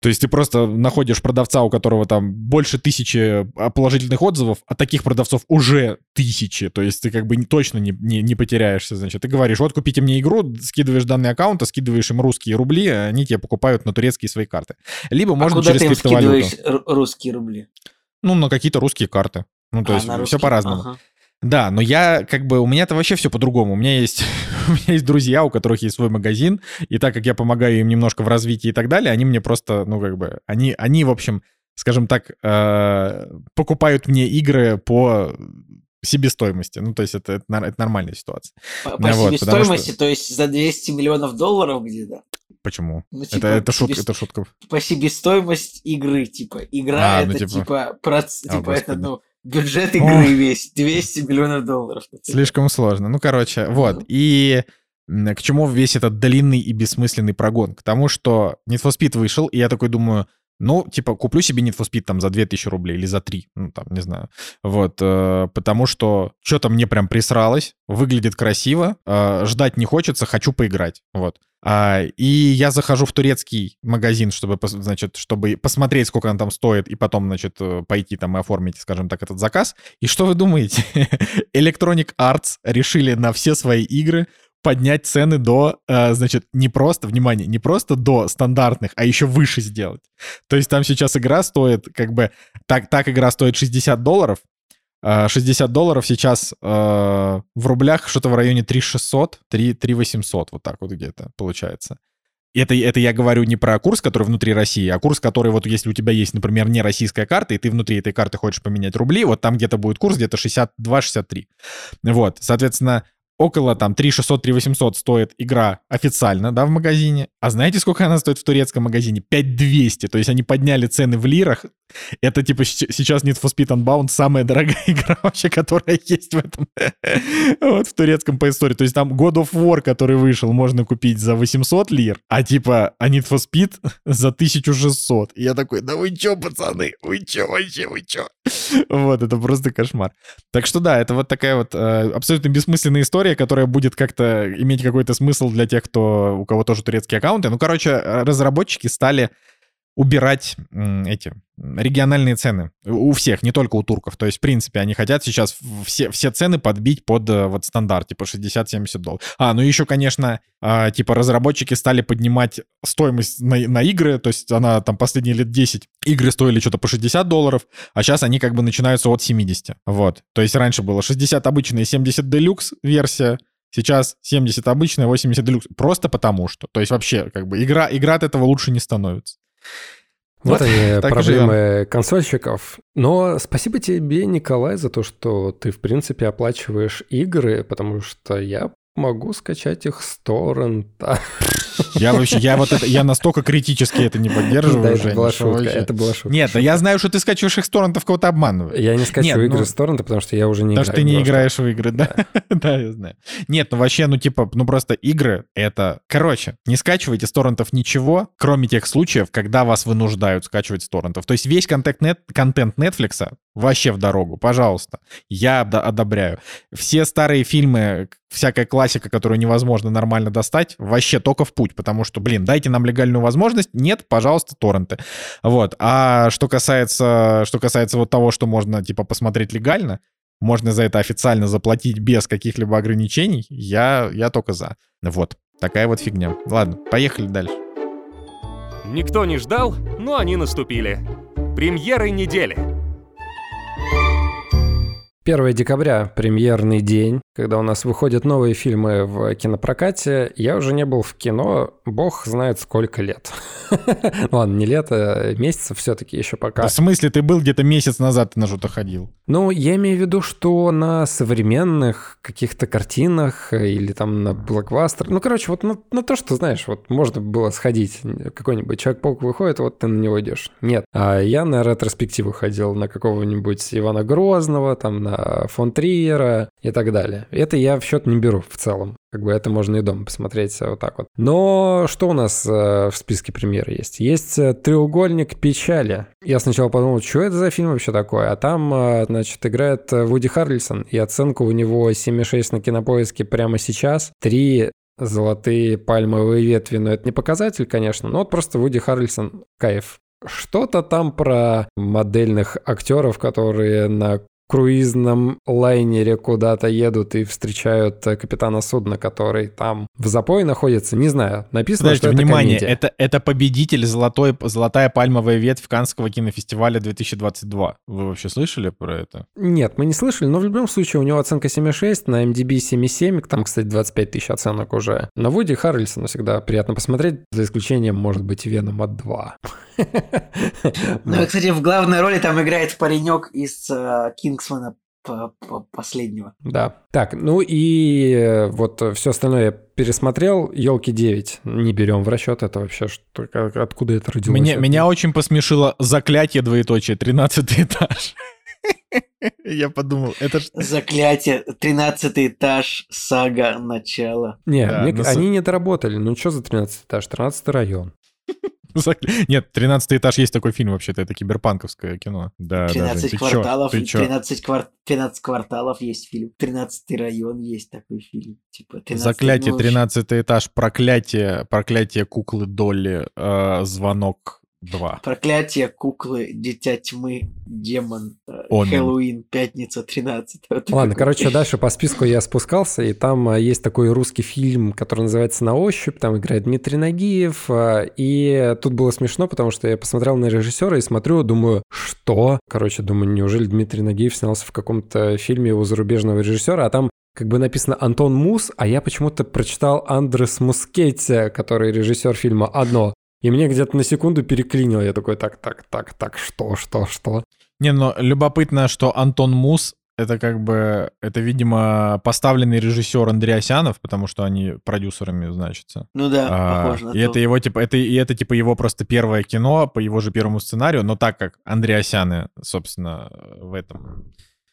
A: То есть ты просто находишь продавца, у которого там больше тысячи а, положительных отзывов, а таких продавцов уже тысячи. То есть ты как бы точно не, не, не потеряешься. Значит, ты говоришь, вот купите мне игру, скидываешь данные аккаунта, скидываешь им русские рубли, а они тебе покупают на турецкие свои карты. Либо
C: А
A: можно
C: куда
A: через
C: ты им
A: криптовалюту.
C: скидываешь ру- русские рубли?
A: Ну, на какие-то русские карты. Ну, то
C: А,
A: есть все по-разному.
C: Ага.
A: Да, но я как бы, у меня-то вообще все по-другому. У меня есть, у меня есть друзья, у которых есть свой магазин, и так как я помогаю им немножко в развитии и так далее, они мне просто, ну как бы, они, они в общем, скажем так, э, покупают мне игры по себестоимости. Ну, то есть это, это, это нормальная ситуация.
C: По, по
A: Да, вот,
C: себестоимости, то есть за 200 миллионов долларов где-то.
A: Почему?
C: Ну,
A: это,
C: типа,
A: это, шутка,
C: себес-
A: это шутка.
C: По себестоимость игры, типа. Игра
A: А, ну,
C: это
A: типа-
C: типа, проц-
A: А,
C: типа это, ну, бюджет игры весь 200 миллионов долларов.
A: Слишком сложно. Ну, короче, вот. И к чему весь этот длинный и бессмысленный прогон? К тому, что Need for Speed вышел, и я такой думаю, ну, типа, куплю себе Need for Speed там за 2000 рублей или за 3, ну, там, не знаю. Вот, э, потому что что-то мне прям присралось, выглядит красиво, э, ждать не хочется, хочу поиграть, вот. А, и я захожу в турецкий магазин, чтобы, значит, чтобы посмотреть, сколько он там стоит, и потом, значит, э, пойти там и оформить, скажем так, этот заказ. И что вы думаете? Electronic Arts решили на все свои игры поднять цены до, э, значит, не просто, внимание, не просто до стандартных, а еще выше сделать. То есть там сейчас игра стоит, как бы, так, так игра стоит 60 долларов, 60 долларов сейчас э, в рублях что-то в районе 3600, 3, 3800, вот так вот где-то получается. Это, это я говорю не про курс, который внутри России, а курс, который вот если у тебя есть, например, не российская карта, и ты внутри этой карты хочешь поменять рубли, вот там где-то будет курс где-то 62-63. Вот, соответственно, около там 3600, 3800 стоит игра официально, да, в магазине. А знаете, сколько она стоит в турецком магазине? 5200. То есть они подняли цены в лирах. Это типа сейчас Need for Speed Unbound самая дорогая игра вообще, которая есть в этом. вот в турецком по истории. То есть там God of War, который вышел, можно купить за 800 лир, а типа а Need for Speed за 1600. И я такой, да вы чё, пацаны? Вы чё вообще, вы чё? Вот, это просто кошмар. Так что да, это вот такая вот э, абсолютно бессмысленная история, которая будет как-то иметь какой-то смысл для тех, кто, у кого тоже турецкие аккаунты. Ну, короче, э, разработчики стали убирать эти региональные цены у всех, не только у турков. То есть, в принципе, они хотят сейчас все, все цены подбить под э, вот стандарт, типа 60-70 долларов. А, ну еще, конечно, а, типа разработчики стали поднимать стоимость на, на игры, то есть она там последние лет 10 игры стоили что-то по 60 долларов, а сейчас они как бы начинаются от 70. Вот. То есть раньше было 60 обычная, 70 делюкс версия, Сейчас 70 обычная, 80 делюкс. Просто потому что. То есть вообще, как бы, игра, игра от этого лучше не становится.
B: Вот, вот они проблемы консольщиков. Но спасибо тебе, Николай, за то, что ты, в принципе, оплачиваешь игры, потому что я могу скачать их с торрента.
A: Я вообще, я вот это, я настолько критически это не поддерживаю. Да,
B: это была шутка, это была шутка.
A: Нет, я знаю, что ты скачиваешь их с торрентов, кого-то обманываешь.
B: Я не скачиваю игры ну, с торрента, потому что я уже не играю.
A: Потому что ты не играешь в игры, да? Да, я знаю. Нет, ну вообще, ну типа, ну просто игры — это... Короче, не скачивайте с торрентов ничего, кроме тех случаев, когда вас вынуждают скачивать с торрентов. То есть весь контент Netflix вообще в дорогу, пожалуйста. Я одобряю. Все старые фильмы, всякая классика, которую невозможно нормально достать, вообще только в путь, потому что, блин, дайте нам легальную возможность, нет, пожалуйста, торренты. Вот. А что касается, что касается вот того, что можно, типа, посмотреть легально, можно за это официально заплатить без каких-либо ограничений, я, я только за. Вот. Такая вот фигня. Ладно, поехали дальше.
D: Никто не ждал, но они наступили. Премьеры недели.
B: 1 декабря премьерный день, когда у нас выходят новые фильмы в кинопрокате. Я уже не был в кино, бог знает сколько лет. Ладно, не лет, а месяцев все-таки еще пока.
A: В смысле, ты был где-то месяц назад на что-то ходил?
B: Ну, я имею в виду, что на современных каких-то картинах или там на блокбастер. Ну, короче, вот на, на то, что, знаешь, вот можно было сходить. Какой-нибудь Человек-паук выходит, вот ты на него идешь. Нет. А я на ретроспективу ходил на какого-нибудь Ивана Грозного, там на фон Триера и так далее. Это я в счет не беру в целом. Как бы это можно и дома посмотреть вот так вот. Но что у нас э, в списке премьер есть? Есть э, «Треугольник печали». Я сначала подумал, что это за фильм вообще такой? А там, э, значит, играет Вуди Харрельсон, и оценка у него 7,6 на кинопоиске прямо сейчас. Три золотые пальмовые ветви, но это не показатель, конечно, но вот просто Вуди Харрельсон кайф. Что-то там про модельных актеров, которые на круизном лайнере куда-то едут и встречают э, капитана судна, который там в запое находится. Не знаю, написано, Подождите, что
A: внимание,
B: это
A: это, это победитель золотой, «Золотая пальмовая ветвь» Канского кинофестиваля 2022. Вы вообще слышали про это?
B: Нет, мы не слышали, но в любом случае у него оценка 7,6, на MDB 7,7, там, кстати, 25 тысяч оценок уже. На Вуди Харрельсона всегда приятно посмотреть, за исключением, может быть, Веном от 2.
C: Ну, кстати, в главной роли там играет паренек из uh, Кингсмана последнего.
B: Да. Так, ну и э, вот все остальное я пересмотрел. Елки 9 не берем в расчет. Это вообще что, откуда это родилось?
A: Меня, меня очень посмешило заклятие двоеточие, 13 этаж. Я подумал, это ж...
C: Заклятие, 13 этаж, сага, начало.
B: Не, да, мне, но... они не доработали. Ну что за 13 этаж? 13 район.
A: Нет, 13 этаж есть такой фильм вообще-то, это киберпанковское кино. Да,
C: 13 даже. кварталов, ты чё? 13, квар... 13 кварталов есть фильм, 13 район есть такой фильм. Типа
A: 13 Заклятие, 13 этаж, проклятие, проклятие куклы Долли, э, звонок 2.
C: Проклятие, куклы, дитя тьмы, демон, э,
A: Омен.
C: Хэллоуин, пятница, 13 Вот
B: Ладно, короче, дальше по списку я спускался, и там а, есть такой русский фильм, который называется «На ощупь», там играет Дмитрий Нагиев, а, и тут было смешно, потому что я посмотрел на режиссера и смотрю, думаю, что? Короче, думаю, неужели Дмитрий Нагиев снялся в каком-то фильме у зарубежного режиссера, а там как бы написано Антон Мус, а я почему-то прочитал Андрес Мускетти, который режиссер фильма «Одно». И мне где-то на секунду переклинило. Я такой, так, так, так, так, что, что, что?
A: Не, но любопытно, что Антон Мус это как бы, это, видимо, поставленный режиссер Андреасянов, потому что они продюсерами значатся.
C: Ну да,
A: А,
C: похоже на
A: и
C: то.
A: это его типа, это и это типа его просто первое кино по его же первому сценарию, но так как Андреасяны, собственно, в этом,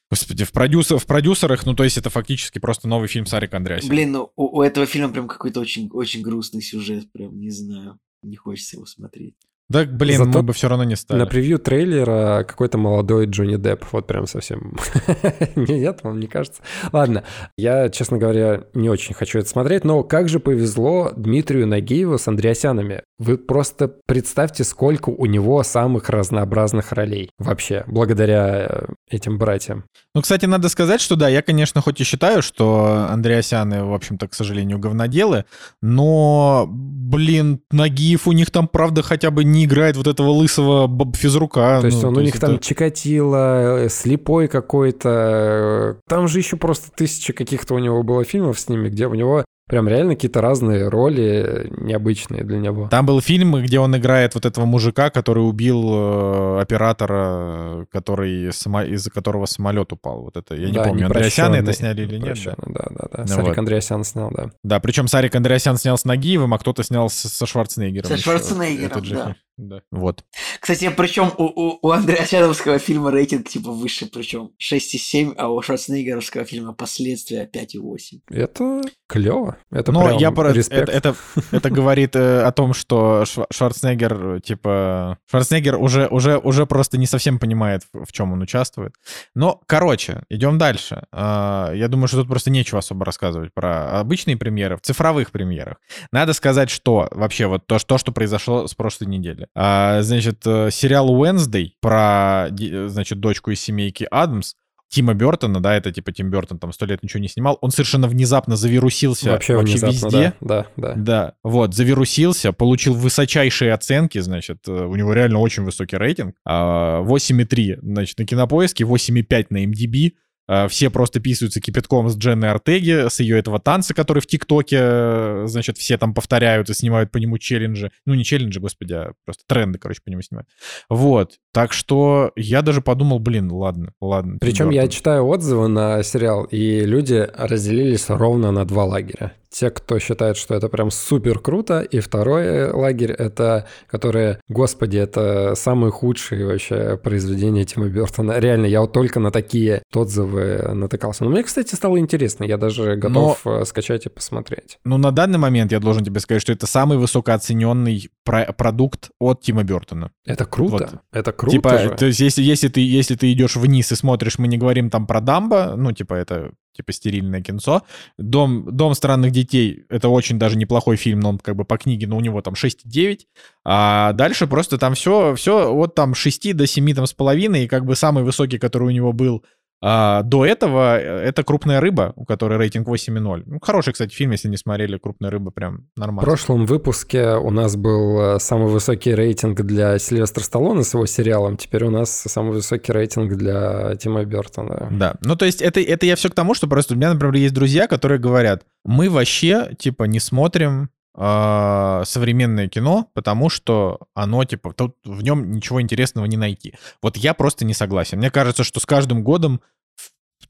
A: господи, в продюсер, в продюсерах, ну то есть это фактически просто новый фильм Сарика Андреасяна.
C: Блин, ну у, у этого фильма прям какой-то очень, очень грустный сюжет, прям не знаю. Не хочется его смотреть.
A: Да, блин,
B: Зато
A: мы бы все равно не стали.
B: На превью трейлера какой-то молодой Джонни Депп. Вот прям совсем... Нет, вам не кажется? Ладно, я, честно говоря, не очень хочу это смотреть, но как же повезло Дмитрию Нагиеву с Андреасянами. Вы просто представьте, сколько у него самых разнообразных ролей вообще, благодаря э, этим братьям.
A: Ну, кстати, надо сказать, что да, я, конечно, хоть и считаю, что Андреасяны, в общем-то, к сожалению, говноделы, но, блин, Нагиев у них там, правда, хотя бы не играет вот этого лысого физрука.
B: То есть
A: Ну,
B: он у них
A: это-
B: там Чикатило, э, слепой какой-то. э, Там же еще просто тысяча каких-то у него было фильмов с ними, где у него прям реально какие-то разные роли необычные для него.
A: Там был фильм, где он играет вот этого мужика, который убил э, оператора, который само- из-за которого самолет упал. Вот это я не
B: Да,
A: помню, Андреасяны это сняли или нет. да.
B: Да, да, да.
A: Ну
B: Сарик
A: вот.
B: Андреасян снял, да.
A: Да, причем Сарик Андреасян снял с Нагиевым, а кто-то снял с- со Шварценеггером.
C: Со. Шварценеггером, да.
A: фильм. Да. Вот.
C: Кстати, причем у, у, у Андреасяновского фильма рейтинг типа выше, причем 6,7, а у Шварценеггеровского фильма последствия 5,8.
B: Это клево. Это
A: Но
B: прям
A: я про-
B: респект.
A: это, это, это говорит э, о том, что Шва- Шварценеггер, типа, Шварценеггер уже, уже, уже просто не совсем понимает, в, чем он участвует. Но, короче, идем дальше. А, я думаю, что тут просто нечего особо рассказывать про обычные премьеры. В цифровых премьерах надо сказать, что вообще вот то, что, что произошло с прошлой недели. А, значит, э, сериал Wednesday про, э, значит, дочку из семейки Адамс, Тима Бертона, да, это типа Тим Бертон там сто лет ничего не снимал, он совершенно внезапно завирусился
B: Вообще внезапно,
A: везде.
B: да, да, да.
A: Да, вот, завирусился, получил высочайшие оценки, значит, э, у него реально очень высокий рейтинг. А, 8,3, значит, на Кинопоиске, 8,5 на MDB. А, Все просто писаются кипятком с Дженной Артеги, с ее этого танца, который в ТикТоке, э, значит, все там повторяют и снимают по нему челленджи. Ну, не челленджи, господи, а просто тренды, короче, по нему снимают. Вот. Так что я даже подумал, блин, ладно, ладно.
B: Причем я читаю отзывы на сериал, и люди разделились ровно на два лагеря. Те, кто считает, что это прям супер круто, и второй лагерь — это которые, господи, это самые худшие вообще произведения Тима Бертона. Реально, я вот только на такие отзывы натыкался. Но мне, кстати, стало интересно, я даже готов э, скачать и посмотреть.
A: Ну, на данный момент я должен тебе сказать, что это самый высокооцененный про- продукт от Тима Бертона.
B: Это круто,
A: Вот.
B: это круто
A: типа,
B: же.
A: то есть если, если, ты, если ты идешь вниз и смотришь, мы не говорим там про Дамбо, ну, типа, это типа стерильное кинцо. Дом, Дом странных детей — это очень даже неплохой фильм, но он как бы по книге, но у него там 6,9. А дальше просто там все, все от там 6 до 7 там с половиной, и как бы самый высокий, который у него был а, до этого, э, это «Крупная рыба», у которой рейтинг 8,0. Ну, хороший, кстати, фильм, если не смотрели «Крупная рыба», прям
B: В
A: нормально.
B: прошлом выпуске у нас был э, самый высокий рейтинг для Сильвестра Сталлоне с его сериалом. Теперь у нас самый высокий рейтинг для Тима Бертона.
A: Да. Ну, то есть это, это я все к тому, что просто у меня, например, есть друзья, которые говорят, мы вообще, типа, не смотрим современное кино, потому что оно, типа, тут в нем ничего интересного не найти. Вот я просто не согласен. Мне кажется, что с каждым годом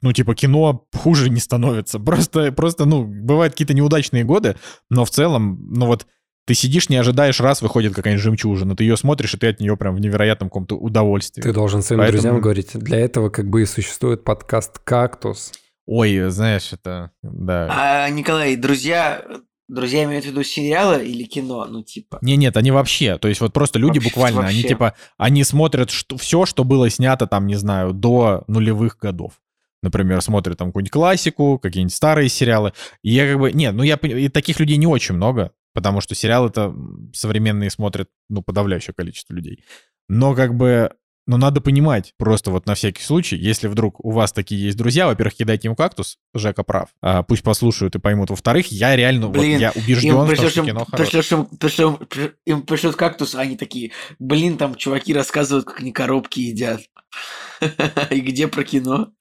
A: ну, типа, кино хуже не становится. Просто, просто, ну, бывают какие-то неудачные годы, но в целом, ну вот, ты сидишь, не ожидаешь, раз выходит какая-нибудь жемчужина, ты ее смотришь, и ты от нее прям в невероятном каком-то удовольствии.
B: Ты должен своим
A: Поэтому-
B: друзьям говорить, для этого как бы и существует подкаст «Кактус».
A: Ой, знаешь, это, да.
C: А, Николай, друзья, друзья имеют в виду сериалы или кино? Ну, типа.
A: Не, нет, они вообще, то есть вот просто люди
C: Вообще-
A: буквально, они
C: вообще.
A: типа, они смотрят что, все, что было снято там, не знаю, до нулевых годов. Например, смотрят там какую-нибудь классику, какие-нибудь старые сериалы. И я как бы, нет, ну я, и таких людей не очень много. потому что сериал это современные смотрят, ну, подавляющее количество людей. Но как бы но надо понимать, просто вот на всякий случай, если вдруг у вас такие есть друзья, во-первых, кидайте им кактус, Жека прав, а, пусть послушают и поймут. Во-вторых, я реально, блин, вот я убежден,
C: им пришлешь, что кино пришлешь, им, пришлешь, им пришлют кактус, а они такие, блин, там чуваки рассказывают, как они коробки едят. И где про кино?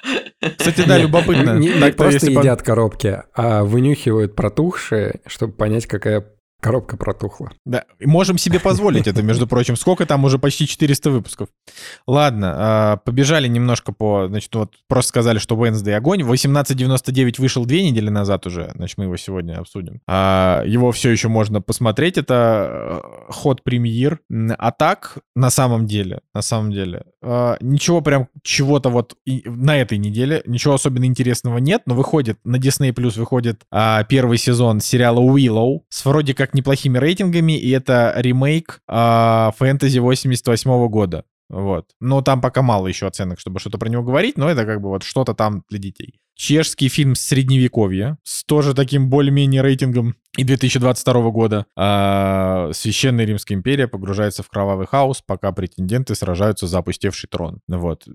A: Кстати, да, любопытно.
B: Не, не просто едят коробки, а вынюхивают протухшие, чтобы понять, какая Коробка протухла.
A: Да, можем себе позволить это, между прочим. Сколько там уже почти 400 выпусков. Ладно, а, побежали немножко по... Значит, вот просто сказали, что Wednesday огонь. 1899 вышел две недели назад уже. Значит, мы его сегодня обсудим. А, его все еще можно посмотреть. Это э, ход премьер. А так, на самом деле, на самом деле, а, ничего прям чего-то вот на этой неделе, ничего особенно интересного нет, но выходит, на Disney Plus выходит первый сезон сериала Willow с вроде как неплохими рейтингами, и это ремейк э, фэнтези 88 года. Вот. Но там пока мало еще оценок, чтобы что-то про него говорить, но это как бы вот что-то там для детей. Чешский фильм «Средневековье» с тоже таким более-менее рейтингом и 2022 года. А, Священная Римская империя погружается в кровавый хаос, пока претенденты сражаются за опустевший трон. Вот.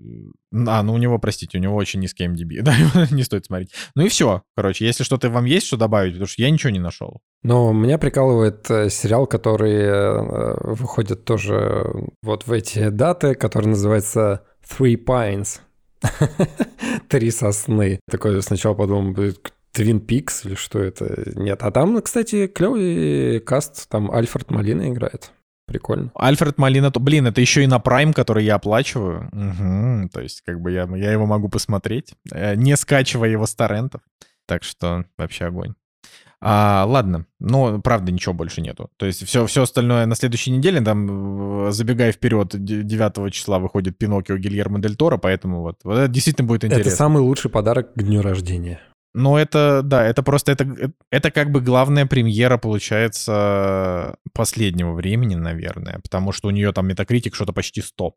A: А, ну у него, простите, у него очень низкий MDB. Да, не стоит смотреть. Ну и все. Короче, если что-то вам есть, что добавить, потому что я ничего не нашел.
B: Но меня прикалывает э, сериал, который э, выходит тоже вот в эти даты, который называется Three Pines. Три сосны. Такой сначала подумал, Твин Пикс или что это? Нет. А там, кстати, клевый каст. Там Альфред Малина играет. Прикольно.
A: Альфред Малина, то, блин, это еще и на Prime, который я оплачиваю. Угу, то есть, как бы я, я его могу посмотреть, э, не скачивая его с торрентов. Так что вообще огонь. А, ладно, но правда ничего больше нету. То есть все, все остальное на следующей неделе, там, забегая вперед, 9 числа выходит Пиноккио Гильермо Дель Торо, поэтому вот, вот это действительно будет интересно.
B: Это самый лучший подарок к дню рождения.
A: Ну, это, да, это просто, это, это как бы главная премьера, получается, последнего времени, наверное, потому что у нее там метакритик что-то почти 100.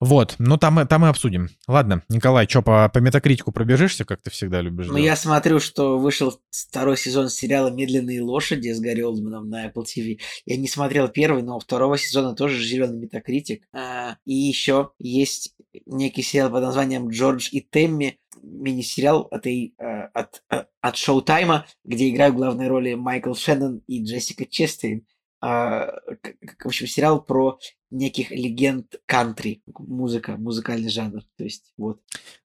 A: Вот, ну там, там и обсудим. Ладно, Николай, что, по, по метакритику пробежишься, как ты всегда любишь?
C: Ну, я смотрю, что вышел второй сезон сериала «Медленные лошади» с Гарри Олдманом на Apple TV. Я не смотрел первый, но второго сезона тоже зеленый метакритик. А, и еще есть некий сериал под названием «Джордж и Темми», мини-сериал от, э, от, э, от Шоутайма, где играют главные роли Майкл Шеннон и Джессика Честейн. А, в общем, сериал про неких легенд кантри, музыка, музыкальный жанр, то есть вот.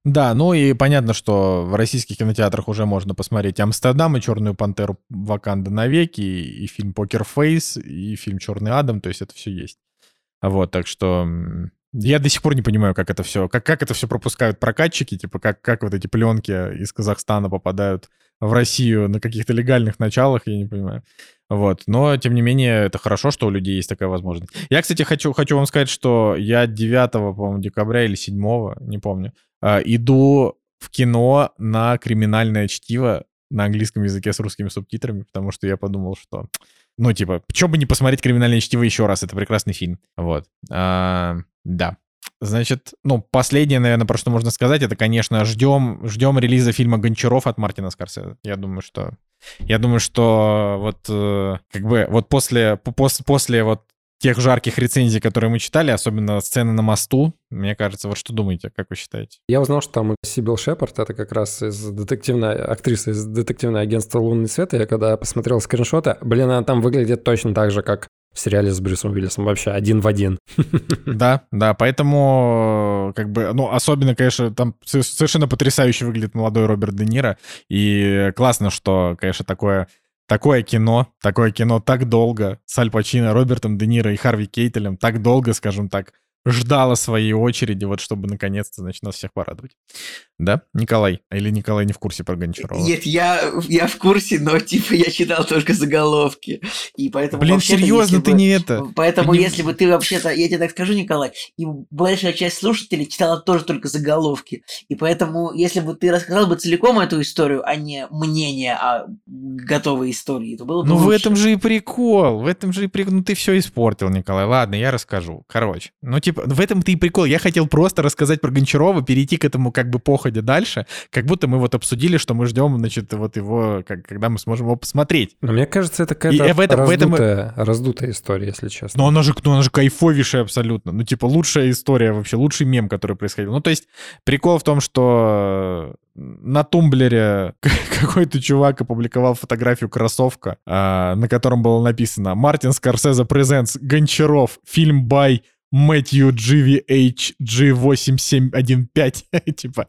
A: Да, ну и понятно, что в российских кинотеатрах уже можно посмотреть Амстердам и Черную пантеру Ваканда навеки, и фильм Покер Фейс, и фильм Черный Адам, то есть это все есть. Вот, так что я до сих пор не понимаю, как это все, как, как это все пропускают прокатчики, типа как, как вот эти пленки из Казахстана попадают в Россию на каких-то легальных началах, я не понимаю. Вот. Но, тем не менее, это хорошо, что у людей есть такая возможность. Я, кстати, хочу, хочу вам сказать, что я 9, по-моему, декабря или 7, не помню, а, иду в кино на криминальное чтиво на английском языке с русскими субтитрами, потому что я подумал, что, ну, типа, что бы не посмотреть «Криминальное чтиво» еще раз, это прекрасный фильм. Вот. А, да. Значит, ну, последнее, наверное, про что можно сказать, это, конечно, ждем, ждем релиза фильма «Гончаров» от Мартина Скорсезе. Я думаю, что... Я думаю, что вот э, как бы вот после, после, после вот тех жарких рецензий, которые мы читали, особенно сцены на мосту, мне кажется, вот что думаете, как вы считаете?
B: Я узнал, что там Сибил Шепард, это как раз из детективной, актриса из детективного агентства «Лунный свет», я когда посмотрел скриншоты, блин, она там выглядит точно так же, как в сериале с Брюсом Уиллисом вообще один в один.
A: Да, да, поэтому как бы, ну, особенно, конечно, там совершенно потрясающе выглядит молодой Роберт Де Ниро, и классно, что, конечно, такое такое кино, такое кино так долго с Аль Пачино, Робертом Де Ниро и Харви Кейтелем, так долго, скажем так, ждала своей очереди, вот чтобы наконец-то, значит, нас всех порадовать. Да, Николай? Или Николай не в курсе про Гончарова?
C: Нет, я, я в курсе, но типа я читал только заголовки. И поэтому
A: Блин, серьезно, ты бы, не это.
C: Поэтому ты если не... бы ты вообще-то, я тебе так скажу, Николай, и большая часть слушателей читала тоже только заголовки. И поэтому, если бы ты рассказал бы целиком эту историю, а не мнение о готовой истории, то было бы
A: Ну
C: лучше.
A: в этом же и прикол, в этом же и прикол. Ну ты все испортил, Николай. Ладно, я расскажу. Короче, ну типа в этом-то и прикол. Я хотел просто рассказать про Гончарова, перейти к этому как бы походе выходе дальше, как будто мы вот обсудили, что мы ждем, значит, вот его, как, когда мы сможем его посмотреть.
B: Но мне кажется, это какая-то
A: в этом- в этом-
B: раздутая, раздутая история, если честно.
A: Но она же, ну, она же кайфовейшая абсолютно. Ну, типа, лучшая история вообще, лучший мем, который происходил. Ну, то есть, прикол в том, что на тумблере какой-то чувак опубликовал фотографию кроссовка, а, на котором было написано «Мартин Скорсезе presents Гончаров, фильм by Мэтью GVH G8715, типа.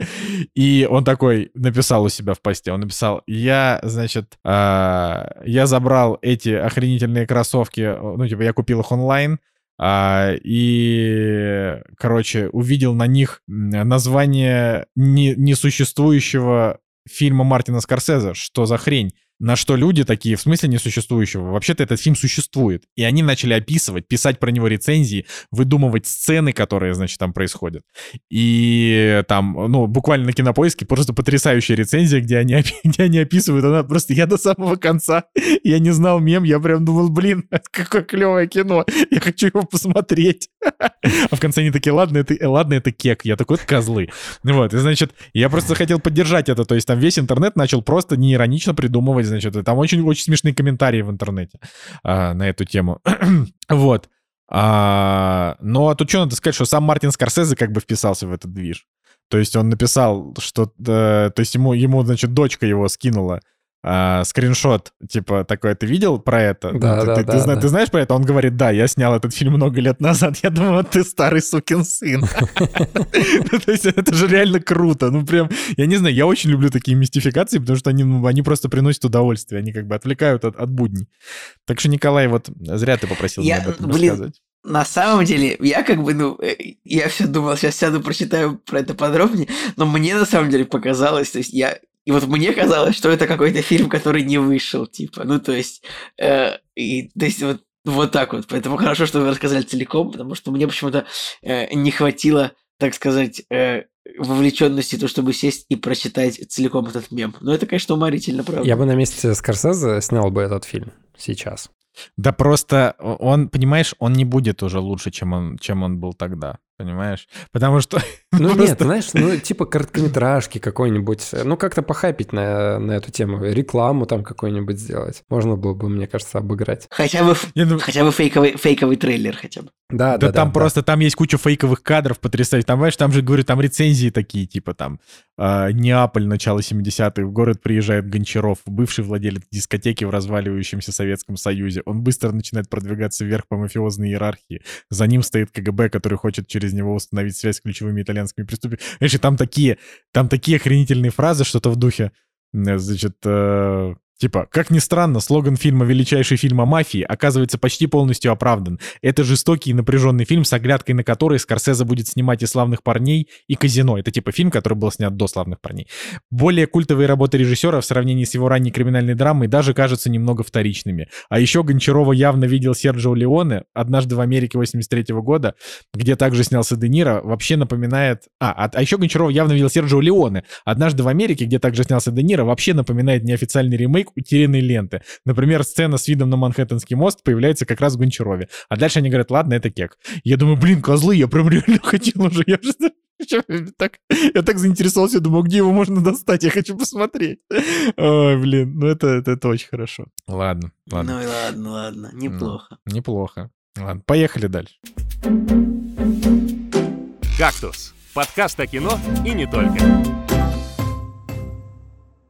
A: И он такой написал у себя в посте, он написал, я, значит, а, я забрал эти охренительные кроссовки, ну, типа, я купил их онлайн, а, и, короче, увидел на них название не- несуществующего фильма Мартина Скорсезе. Что за хрень? На что люди такие, в смысле несуществующего? Вообще-то этот фильм существует. И они начали описывать, писать про него рецензии, выдумывать сцены, которые, значит, там происходят. И там, ну, буквально на кинопоиске просто потрясающая рецензия, где они, где они описывают. Она просто, я до самого конца, я не знал мем, я прям думал, блин, какое клевое кино, я хочу его посмотреть. А в конце они такие, ладно, это, ладно, это кек. Я такой, «Вот козлы. Вот, и значит, я просто хотел поддержать это. То есть там весь интернет начал просто неиронично придумывать, значит, и там очень-очень смешные комментарии в интернете а, на эту тему. Вот. А, но тут что надо сказать, что сам Мартин Скорсезе как бы вписался в этот движ. То есть он написал, что... э, то есть ему, ему, значит, дочка его скинула а, скриншот, типа, такой, ты видел про это?
B: Да,
A: ты,
B: да,
A: ты-
B: да,
A: ты
B: да.
A: ты знаешь про это? Он говорит, да, я снял этот фильм много лет назад. Я думаю, ты старый сукин сын. Ну, То есть это же реально круто. Ну, прям, я не знаю, я очень люблю такие мистификации, потому что они, ну, они просто приносят удовольствие, они как бы отвлекают от, от будней. Так что, Николай, вот зря ты попросил меня об этом
C: блин,
A: рассказывать.
C: На самом деле, я как бы, ну, э, я все думал, сейчас сяду, прочитаю про это подробнее, но мне на самом деле показалось, то есть я... И вот мне казалось, что это какой-то фильм, который не вышел, типа, ну, то есть... э, и, то есть вот, вот так вот. Поэтому хорошо, что вы рассказали целиком, потому что мне почему-то э, не хватило, так сказать, э, вовлеченности, то, чтобы сесть и прочитать целиком этот мем. Но это, конечно, уморительно, правда.
B: Я бы на месте Скорсезе снял бы этот фильм сейчас.
A: Да просто он, понимаешь, он не будет уже лучше, чем он, чем он был тогда, понимаешь? Потому что...
B: Ну нет, знаешь, ну типа короткометражки какой-нибудь, ну как-то похайпить на, на эту тему, рекламу там какой-нибудь сделать. Можно было бы, мне кажется, обыграть.
C: Хотя бы, хотя бы фейковый, фейковый трейлер хотя бы.
B: Да,
A: Да,
B: да,
A: там
B: да,
A: просто, там есть куча фейковых кадров потрясающих. Там, знаешь, там же, говорю, там рецензии такие, типа там э, Неаполь, начало 70-х, в город приезжает Гончаров, бывший владелец дискотеки в разваливающемся Советском Союзе. Он быстро начинает продвигаться вверх по мафиозной иерархии. За ним стоит КГБ, который хочет через него установить связь с ключевыми итальянскими преступниками. Знаешь, там такие, там такие охренительные фразы, что-то в духе, значит, э, Типа, как ни странно, слоган фильма «Величайший фильм о мафии» оказывается почти полностью оправдан. Это жестокий и напряженный фильм, с оглядкой на который Скорсезе будет снимать и «Славных парней», и «Казино». Это типа фильм, который был снят до «Славных парней». Более культовые работы режиссера в сравнении с его ранней криминальной драмой даже кажутся немного вторичными. А еще Гончарова явно видел Серджио Леоне «Однажды в Америке» 83 года, где также снялся Де Ниро, вообще напоминает... А, а, а еще Гончарова явно видел Серджио Леоне. «Однажды в Америке», где также снялся Де Ниро, вообще напоминает неофициальный ремейк «Утерянной ленты». Например, сцена с видом на Манхэттенский мост появляется как раз в Гончарове. А дальше они говорят, ладно, это кек. Я думаю, блин, козлы, я прям реально хотел уже. Я, же- так, я так заинтересовался, думал, где его можно достать, я хочу посмотреть. Ой, блин, ну это, это, это очень хорошо. Ладно, ладно,
C: Ну и ладно, ладно, неплохо.
A: неплохо. Ладно, поехали дальше.
D: «Кактус» — подкаст о кино и не только.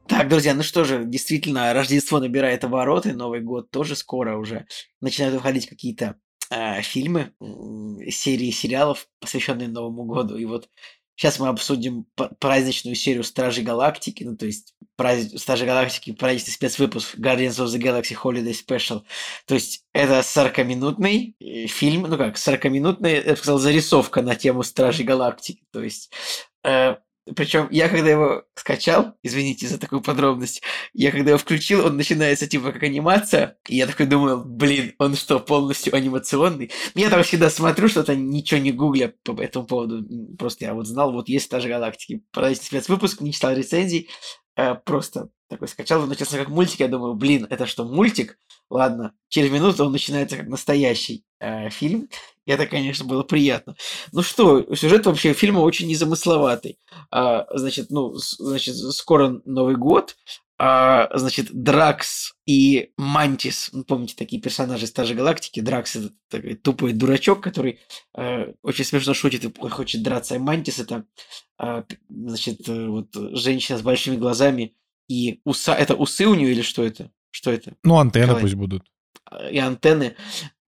C: Так, друзья, ну что же, действительно, Рождество набирает обороты, Новый год тоже скоро уже. Начинают выходить какие-то э, фильмы, м, серии сериалов, посвященные Новому году. И вот сейчас мы обсудим праздничную серию Стражей Галактики, ну то есть праздник, Стражи Галактики, праздничный спецвыпуск Guardians of the Galaxy Holiday Special. То есть это 40-минутный э, фильм, ну как, 40-минутная, я бы сказал, зарисовка на тему Стражей Галактики. То есть э, причем я когда его скачал, извините за такую подробность, я когда его включил, он начинается типа как анимация, и я такой думаю, блин, он что, полностью анимационный? Ну, Я там всегда смотрю что-то, ничего не гугля по этому поводу, просто я вот знал, вот есть та же галактики. Праздничный спецвыпуск, не читал рецензий, э, просто такой скачал, он начался как мультик, я думаю, блин, это что, мультик? Ладно, через минуту он начинается как настоящий э, фильм, это, конечно, было приятно. Ну что, сюжет вообще фильма очень незамысловатый. А, значит, ну, значит, скоро Новый год, а, значит, Дракс и Мантис, ну, помните, такие персонажи Стажи Галактики, Дракс это такой тупой дурачок, который э, очень смешно шутит и хочет драться, и Мантис это, э, значит, э, вот женщина с большими глазами, и уса, это усы у нее или что это? Что это?
A: Ну, антенны Николай? пусть будут.
C: И антенны.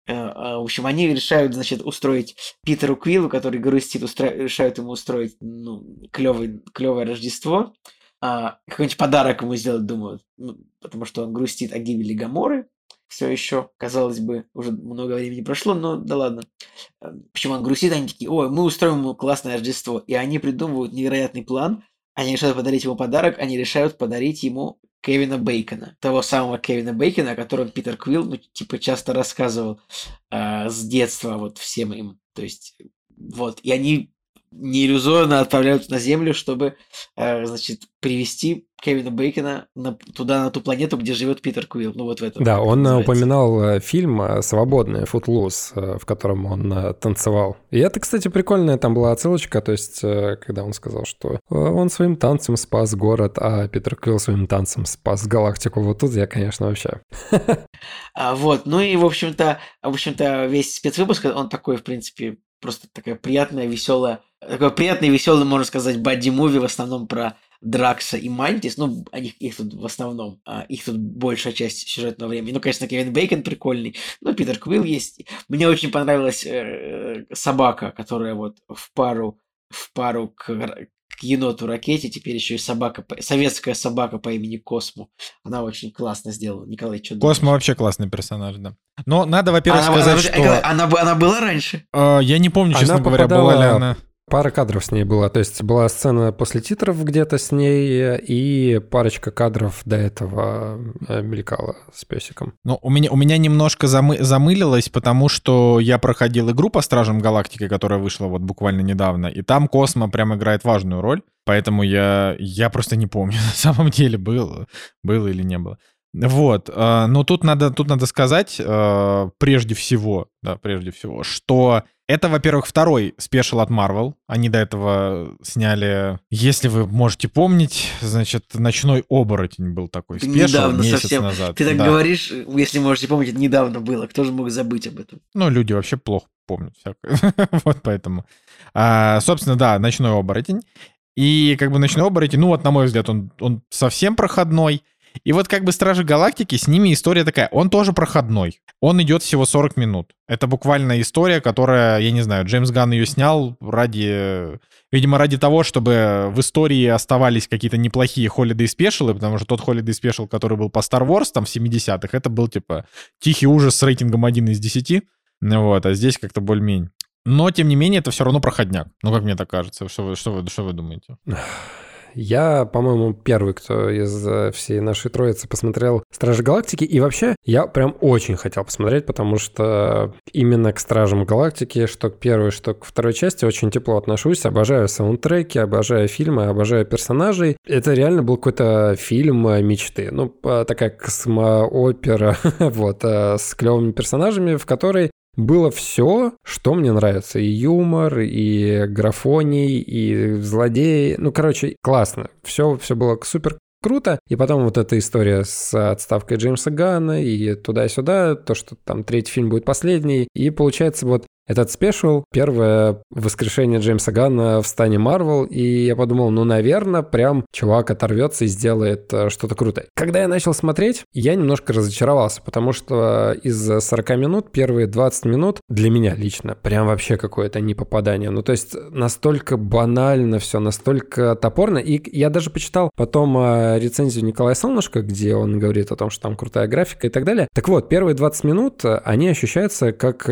C: В общем, они решают, значит, устроить Питеру Квиллу, который грустит, устро... решают ему устроить ну, клевый, клевое Рождество а, какой-нибудь подарок ему сделать, думают, ну, потому что он грустит о гибели Гаморы. Все еще, казалось бы, уже много времени прошло, но да ладно. Э, почему он грустит? Они такие, ой, мы устроим ему классное Рождество. И они придумывают невероятный план. Они решают подарить ему подарок, они решают подарить ему Кевина Бейкона. Того самого Кевина Бейкона, о котором Питер Квилл, ну, типа, часто рассказывал э, с детства вот всем им. То есть, вот. И они не иллюзорно отправляют на Землю, чтобы, э, значит, привести Кевина Бейкона на, туда, на ту планету, где живет Питер Куилл. Ну, вот в этом.
B: Да, он называется. упоминал э, фильм э, «Свободный», «Футлус», в котором он танцевал. И это, кстати, прикольная там была отсылочка, то есть, когда он сказал, что он своим танцем спас город, а Питер Куилл своим танцем спас галактику. Вот тут я, конечно, вообще.
C: А, вот, ну и, в общем-то, в общем-то, весь спецвыпуск, он такой, в принципе, просто такая приятная, веселая, такой приятный, веселый, можно сказать, бадди-муви в основном про Дракса и Мантис, ну, их, их тут в основном, а, их тут большая часть сюжетного времени. Ну, конечно, Кевин Бейкон прикольный, ну, Питер Квилл есть. Мне очень понравилась э, собака, которая вот в пару, в пару к, к еноту ракете, теперь еще и собака, советская собака по имени Космо. Она очень классно сделала. Николай, что
A: Космо думаешь? вообще классный персонаж, да. Но надо, во-первых, она, сказать,
C: она, что... Она, она, она была раньше?
A: Э, я не помню, честно она говоря, попадала... была ли она...
B: Пара кадров с ней была. То есть была сцена после титров где-то с ней, и парочка кадров до этого э, мелькала с песиком.
A: Ну, у меня, у меня немножко замы, замылилось, потому что я проходил игру по Стражам Галактики, которая вышла вот буквально недавно, и там Космо прям играет важную роль, поэтому я, я просто не помню, на самом деле, было, было или не было. Вот, э, но тут надо, тут надо сказать, э, прежде всего, да, прежде всего, что это, во-первых, второй special от Marvel. Они до этого сняли, если вы можете помнить, значит, «Ночной оборотень» был такой special месяц совсем. назад.
C: Ты так да. говоришь, если можете помнить, это недавно было. Кто же мог забыть об этом?
A: Ну, люди вообще плохо помнят всякое. вот поэтому. А, собственно, да, «Ночной оборотень». И как бы «Ночной оборотень», ну вот, на мой взгляд, он, он совсем проходной. И вот как бы Стражи Галактики, с ними история такая. Он тоже проходной. Он идет всего 40 минут. Это буквально история, которая, я не знаю, Джеймс Ганн ее снял ради... Видимо, ради того, чтобы в истории оставались какие-то неплохие Holiday спешалы, потому что тот Holiday спешл, который был по Star Wars там в 70-х, это был типа тихий ужас с рейтингом 1 из 10. Вот, а здесь как-то более-менее. Но, тем не менее, это все равно проходняк. Ну, как мне так кажется. Что вы, что вы, что вы думаете?
B: Я, по-моему, первый, кто из э, всей нашей троицы посмотрел «Стражи Галактики». И вообще, я прям очень хотел посмотреть, потому что именно к «Стражам Галактики», что к первой, что к второй части, очень тепло отношусь. Обожаю саундтреки, обожаю фильмы, обожаю персонажей. Это реально был какой-то фильм э, мечты. Ну, такая космоопера, вот, э, с клевыми персонажами, в которой было все, что мне нравится. И юмор, и графоний, и злодеи. Ну, короче, классно. Все, все было супер круто. И потом вот эта история с отставкой Джеймса Ганна и туда-сюда, то, что там третий фильм будет последний. И получается вот этот спешл, первое воскрешение Джеймса Ганна в стане Марвел, и я подумал, ну, наверное, прям чувак оторвется и сделает э, что-то крутое. Когда я начал смотреть, я немножко разочаровался, потому что из 40 минут первые 20 минут для меня лично прям вообще какое-то непопадание. Ну, то есть настолько банально все, настолько топорно. И я даже почитал потом э, рецензию Николая Солнышко, где он говорит о том, что там крутая графика и так далее. Так вот, первые 20 минут, э, они ощущаются как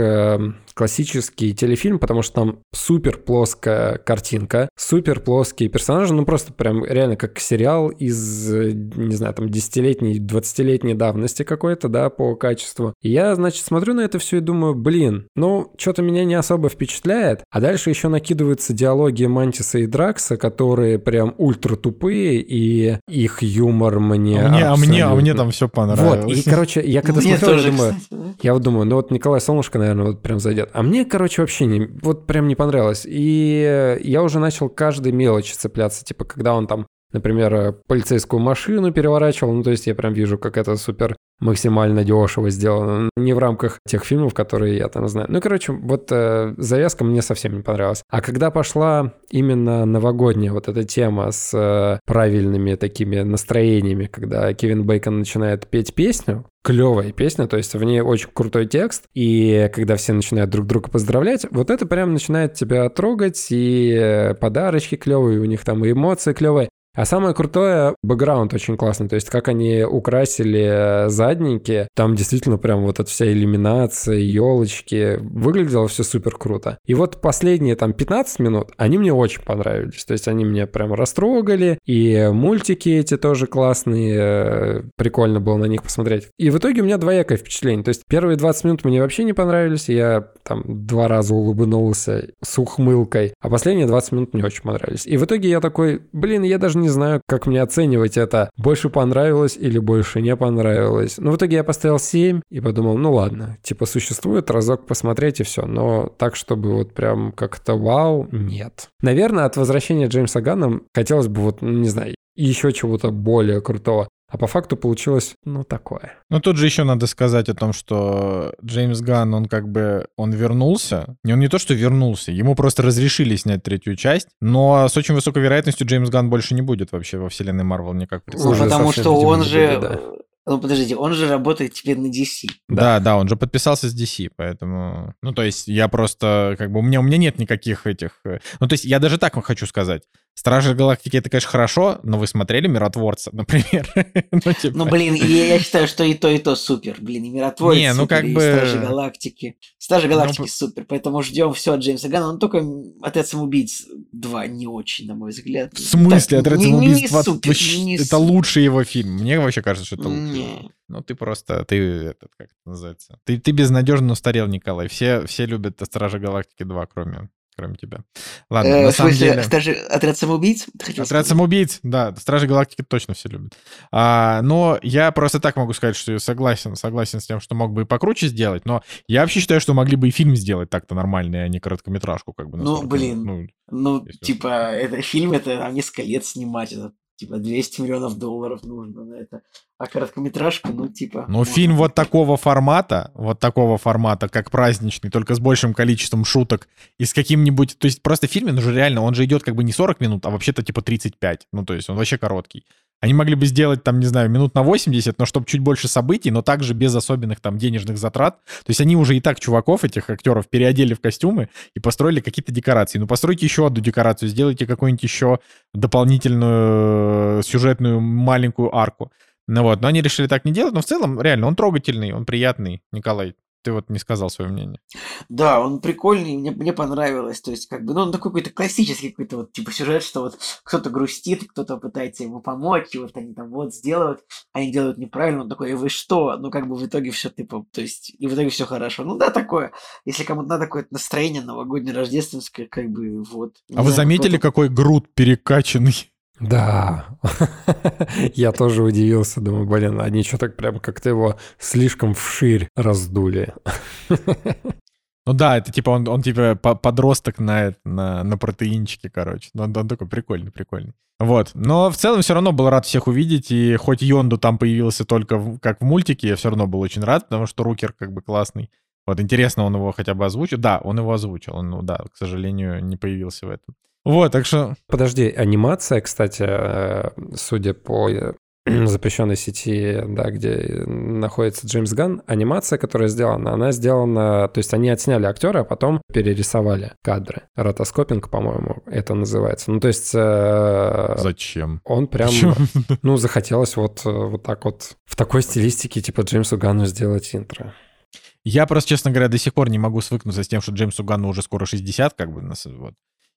B: классический телефильм, потому что там супер плоская картинка, супер плоские персонажи, ну просто прям реально как сериал из, не знаю, там 10-летней, 20-летней давности какой-то, да, по качеству. И я, значит, смотрю на это все и думаю, блин, ну, что-то меня не особо впечатляет. А дальше еще накидываются диалоги Мантиса и Дракса, которые прям ультра тупые, и их юмор мне
A: а мне, а мне, а мне там все понравилось.
B: Вот, и, короче, я когда смотрел, я думаю, я вот думаю, ну вот Николай Солнышко, наверное, вот прям зайдет сюжет. А мне, короче, вообще не, вот прям не понравилось. И я уже начал каждой мелочи цепляться. Типа, когда он там например, полицейскую машину переворачивал. Ну, то есть я прям вижу, как это супер максимально дешево сделано. Не в рамках тех фильмов, которые я там знаю. Ну, короче, вот э, завязка мне совсем не понравилась. А когда пошла именно новогодняя вот эта тема с э, правильными такими настроениями, когда Кевин Бейкон начинает петь песню, клевая песня, то есть в ней очень крутой текст, и когда все начинают друг друга поздравлять, вот это прям начинает тебя трогать, и подарочки клевые, у них там и эмоции клевые. А самое крутое, бэкграунд очень классный, то есть как они украсили задники, там действительно прям вот эта вся иллюминация, елочки, выглядело все супер круто. И вот последние там 15 минут, они мне очень понравились, то есть они меня прям растрогали, и мультики эти тоже классные, прикольно было на них посмотреть. И в итоге у меня двоякое впечатление, то есть первые 20 минут мне вообще не понравились, я там два раза улыбнулся с ухмылкой, а последние 20 минут мне очень понравились. И в итоге я такой, блин, я даже не знаю, как мне оценивать это. Больше понравилось или больше не понравилось. Но в итоге я поставил 7 и подумал, ну ладно, типа существует, разок посмотреть и все. Но так, чтобы вот прям как-то вау, нет. Наверное, от возвращения Джеймса Ганна хотелось бы вот, не знаю, еще чего-то более крутого. А по факту получилось, ну, такое.
A: Ну, тут же еще надо сказать о том, что Джеймс Ганн, он как бы, он вернулся. Не, он не то, что вернулся, ему просто разрешили снять третью часть, но с очень высокой вероятностью Джеймс Ганн больше не будет вообще во вселенной Марвел никак.
C: Ну, потому что он же... Будет, да. Ну, подождите, он же работает теперь на DC.
A: Да, да, да, он же подписался с DC, поэтому... Ну, то есть я просто, как бы, у меня, у меня нет никаких этих... Э, ну, то есть я даже так хочу сказать. Стражи Галактики это, конечно, хорошо, но вы смотрели Миротворца, например?
C: ну, типа... ну, блин, я, я считаю, что и то, и то супер. Блин, и Миротворец Не, ну, супер, как и бы... Стражи Галактики. Стражи ну, Галактики ну... супер, поэтому ждем все от Джеймса Ганна. Он только Отряд самоубийц 2 не очень, на мой взгляд.
A: В смысле? Так, Отряд самоубийц 2 супер, вообще... это лучший его фильм. Мне вообще кажется, что это лучший. Ну, ты просто, ты, этот, как это называется? Ты, ты безнадежно устарел, Николай. Все, все любят Стражи Галактики 2, кроме кроме тебя. Ладно, э, на
C: самом смысле, деле... Стражи... Отряд самоубийц?
A: Отряд сказать? самоубийц, да. Стражи Галактики точно все любят. А, но я просто так могу сказать, что согласен, согласен с тем, что мог бы и покруче сделать, но я вообще считаю, что могли бы и фильм сделать так-то нормальный, а не короткометражку, как бы.
C: Ну, блин, ну, ну типа, это фильм, это там несколько лет снимать, это типа 200 миллионов долларов нужно на это. А короткометражка, ну, типа...
A: Ну, фильм вот такого формата, вот такого формата, как праздничный, только с большим количеством шуток и с каким-нибудь... То есть просто фильм, он же реально, он же идет как бы не 40 минут, а вообще-то типа 35. Ну, то есть он вообще короткий. Они могли бы сделать там, не знаю, минут на 80, но чтобы чуть больше событий, но также без особенных там денежных затрат. То есть они уже и так чуваков, этих актеров, переодели в костюмы и построили какие-то декорации. Ну, постройте еще одну декорацию, сделайте какую-нибудь еще дополнительную э, сюжетную маленькую арку. Ну вот, но они решили так не делать, но в целом, реально, он трогательный, он приятный, Николай ты вот не сказал свое мнение.
C: Да, он прикольный, мне, мне понравилось. То есть, как бы, ну, он такой какой-то классический какой-то вот, типа, сюжет, что вот кто-то грустит, кто-то пытается ему помочь, и вот они там вот сделают, они делают неправильно, он такой, и вы что? Ну, как бы в итоге все, типа, то есть, и в итоге все хорошо. Ну, да, такое. Если кому-то надо такое настроение новогоднее, рождественское, как бы, вот.
A: А вы заметили, какой груд перекачанный?
B: Да, я тоже удивился, думаю, блин, они что так прям как-то его слишком вширь раздули.
A: Ну да, это типа он, он типа подросток на, на, на протеинчике, короче. Но он, он такой прикольный, прикольный. Вот. Но в целом все равно был рад всех увидеть, и хоть Йонду там появился только в, как в мультике, я все равно был очень рад, потому что Рукер как бы классный. Вот интересно, он его хотя бы озвучил. Да, он его озвучил. Он, ну да, к сожалению, не появился в этом. Вот, так что...
B: Подожди, анимация, кстати, э, судя по э, запрещенной сети, да, где находится Джеймс Ган, анимация, которая сделана, она сделана, то есть они отсняли актера, а потом перерисовали кадры. Ротоскопинг, по-моему, это называется. Ну, то есть... Э,
A: Зачем?
B: Он прям, Почему? ну, захотелось вот, вот так вот в такой стилистике, типа Джеймсу Ганну сделать интро.
A: Я просто, честно говоря, до сих пор не могу свыкнуться с тем, что Джеймсу Ганну уже скоро 60, как бы, вот.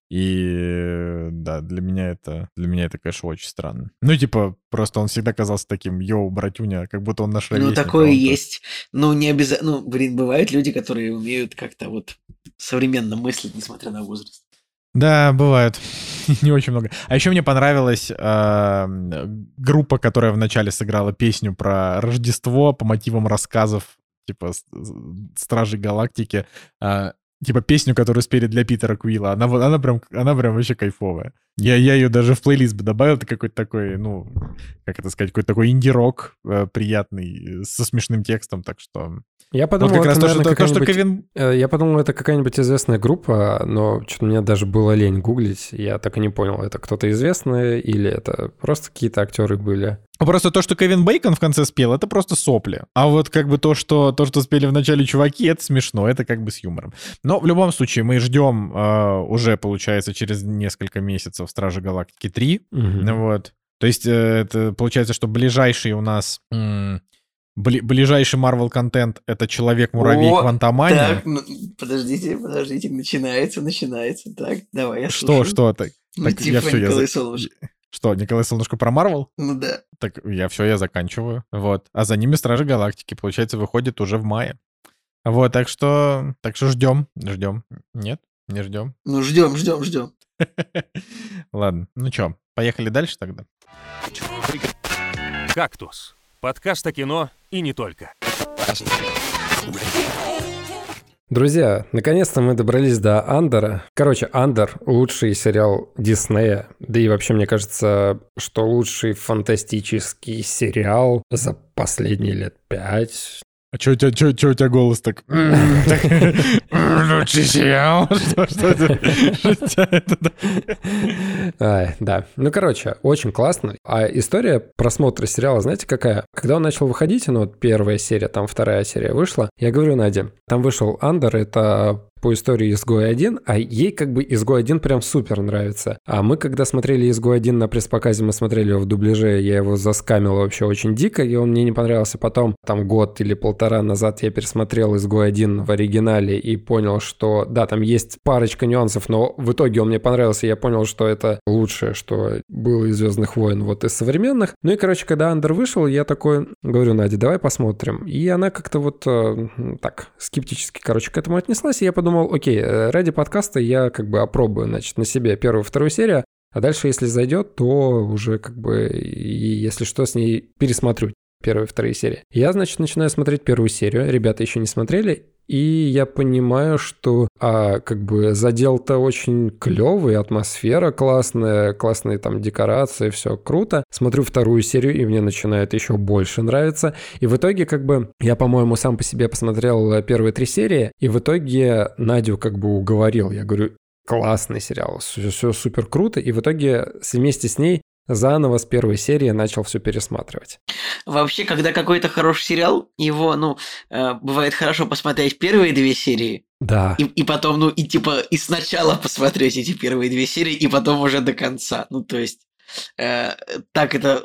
A: И да, для меня это, для меня это, конечно, очень странно. Ну, типа, просто он всегда казался таким, йоу, братюня, как будто он наш.
C: Ну, такое есть. Ну, не обязательно, ну, блин, бывают люди, которые умеют как-то вот современно мыслить, несмотря на возраст.
A: Да, бывает. Не очень много. А еще мне понравилась э, группа, которая вначале сыграла песню про Рождество по мотивам рассказов типа Стражи Галактики, а, типа песню, которую спели для Питера Куила. Она, она, прям, она прям вообще кайфовая. Я, я ее даже в плейлист бы добавил. Это какой-то такой, ну, как это сказать, какой-то такой инди-рок э, приятный, со смешным текстом. Так что
B: я подумал,
A: вот как
B: это,
A: раз то, что, то, что Кевин...
B: Э, я подумал, это какая-нибудь известная группа, но что-то мне даже было лень гуглить. Я так и не понял, это кто-то известный или это просто какие-то актеры были.
A: Просто то, что Кевин Бейкон в конце спел, это просто сопли. А вот как бы то, что, то, что спели в начале чуваки, это смешно, это как бы с юмором. Но в любом случае мы ждем э, уже, получается, через несколько месяцев Стражи Галактики 3. Угу. Вот. То есть э, это получается, что ближайший у нас... Бли- ближайший Marvel контент это Человек-муравей Квантомания.
C: Так, ну, подождите, подождите, начинается, начинается. Так, давай, я
A: Что,
C: слушаю.
A: что? Так,
C: Ну,
A: так
C: типа
A: я все, я...
C: Николай
A: за-
C: Солнышко.
A: Что, Николай Солнышко про Марвел?
C: Ну да.
A: Так я все, я заканчиваю. Вот. А за ними Стражи Галактики, получается, выходит уже в мае. Вот, так что, так что ждем, ждем. Нет, не ждем.
C: Ну ждем, ждем, ждем.
A: Ладно, ну что, поехали дальше тогда?
D: «Кактус». Подкаст о кино и не только.
B: Друзья, наконец-то мы добрались до Андера. Короче, Андер — лучший сериал Диснея. Да и вообще, мне кажется, что лучший фантастический сериал за последние лет пять.
A: А что у тебя, чё, чё у тебя голос так? Лучший сериал? Что что это? Что это?
B: Ай, да. Ну, короче, очень классно. А история просмотра сериала, знаете, какая? Когда он начал выходить, ну, вот первая серия, там вторая серия вышла, я говорю Наде, там вышел Андер, это по истории «Изгой 1», а ей как бы «Изгой 1» прям супер нравится. А мы, когда смотрели «Изгой 1» на пресс-показе, мы смотрели его в дубляже, я его заскамил вообще очень дико, и он мне не понравился. Потом, там год или полтора назад я пересмотрел «Изгой 1» в оригинале и понял, что, да, там есть парочка нюансов, но в итоге он мне понравился, и я понял, что это лучшее, что было из «Звездных войн» вот из современных. Ну и, короче, когда «Андер» вышел, я такой говорю, Надя, давай посмотрим. И она как-то вот э, так скептически, короче, к этому отнеслась, и я подумал, окей, э, ради подкаста я как бы опробую, значит, на себе первую, вторую серию, а дальше, если зайдет, то уже как бы, и если что, с ней пересмотрю первые, вторые серии. Я, значит, начинаю смотреть первую серию, ребята еще не смотрели, и я понимаю, что а, как бы задел-то очень клевый, атмосфера классная, классные там декорации, все круто. Смотрю вторую серию, и мне начинает еще больше нравиться. И в итоге как бы я, по-моему, сам по себе посмотрел первые три серии, и в итоге Надю как бы уговорил. Я говорю, классный сериал, все, все супер круто. И в итоге вместе с ней заново с первой серии начал все пересматривать.
C: Вообще, когда какой-то хороший сериал, его, ну, э, бывает хорошо посмотреть первые две серии,
B: Да.
C: и, и потом, ну, и типа, и сначала посмотреть эти первые две серии, и потом уже до конца. Ну, то есть, э, так это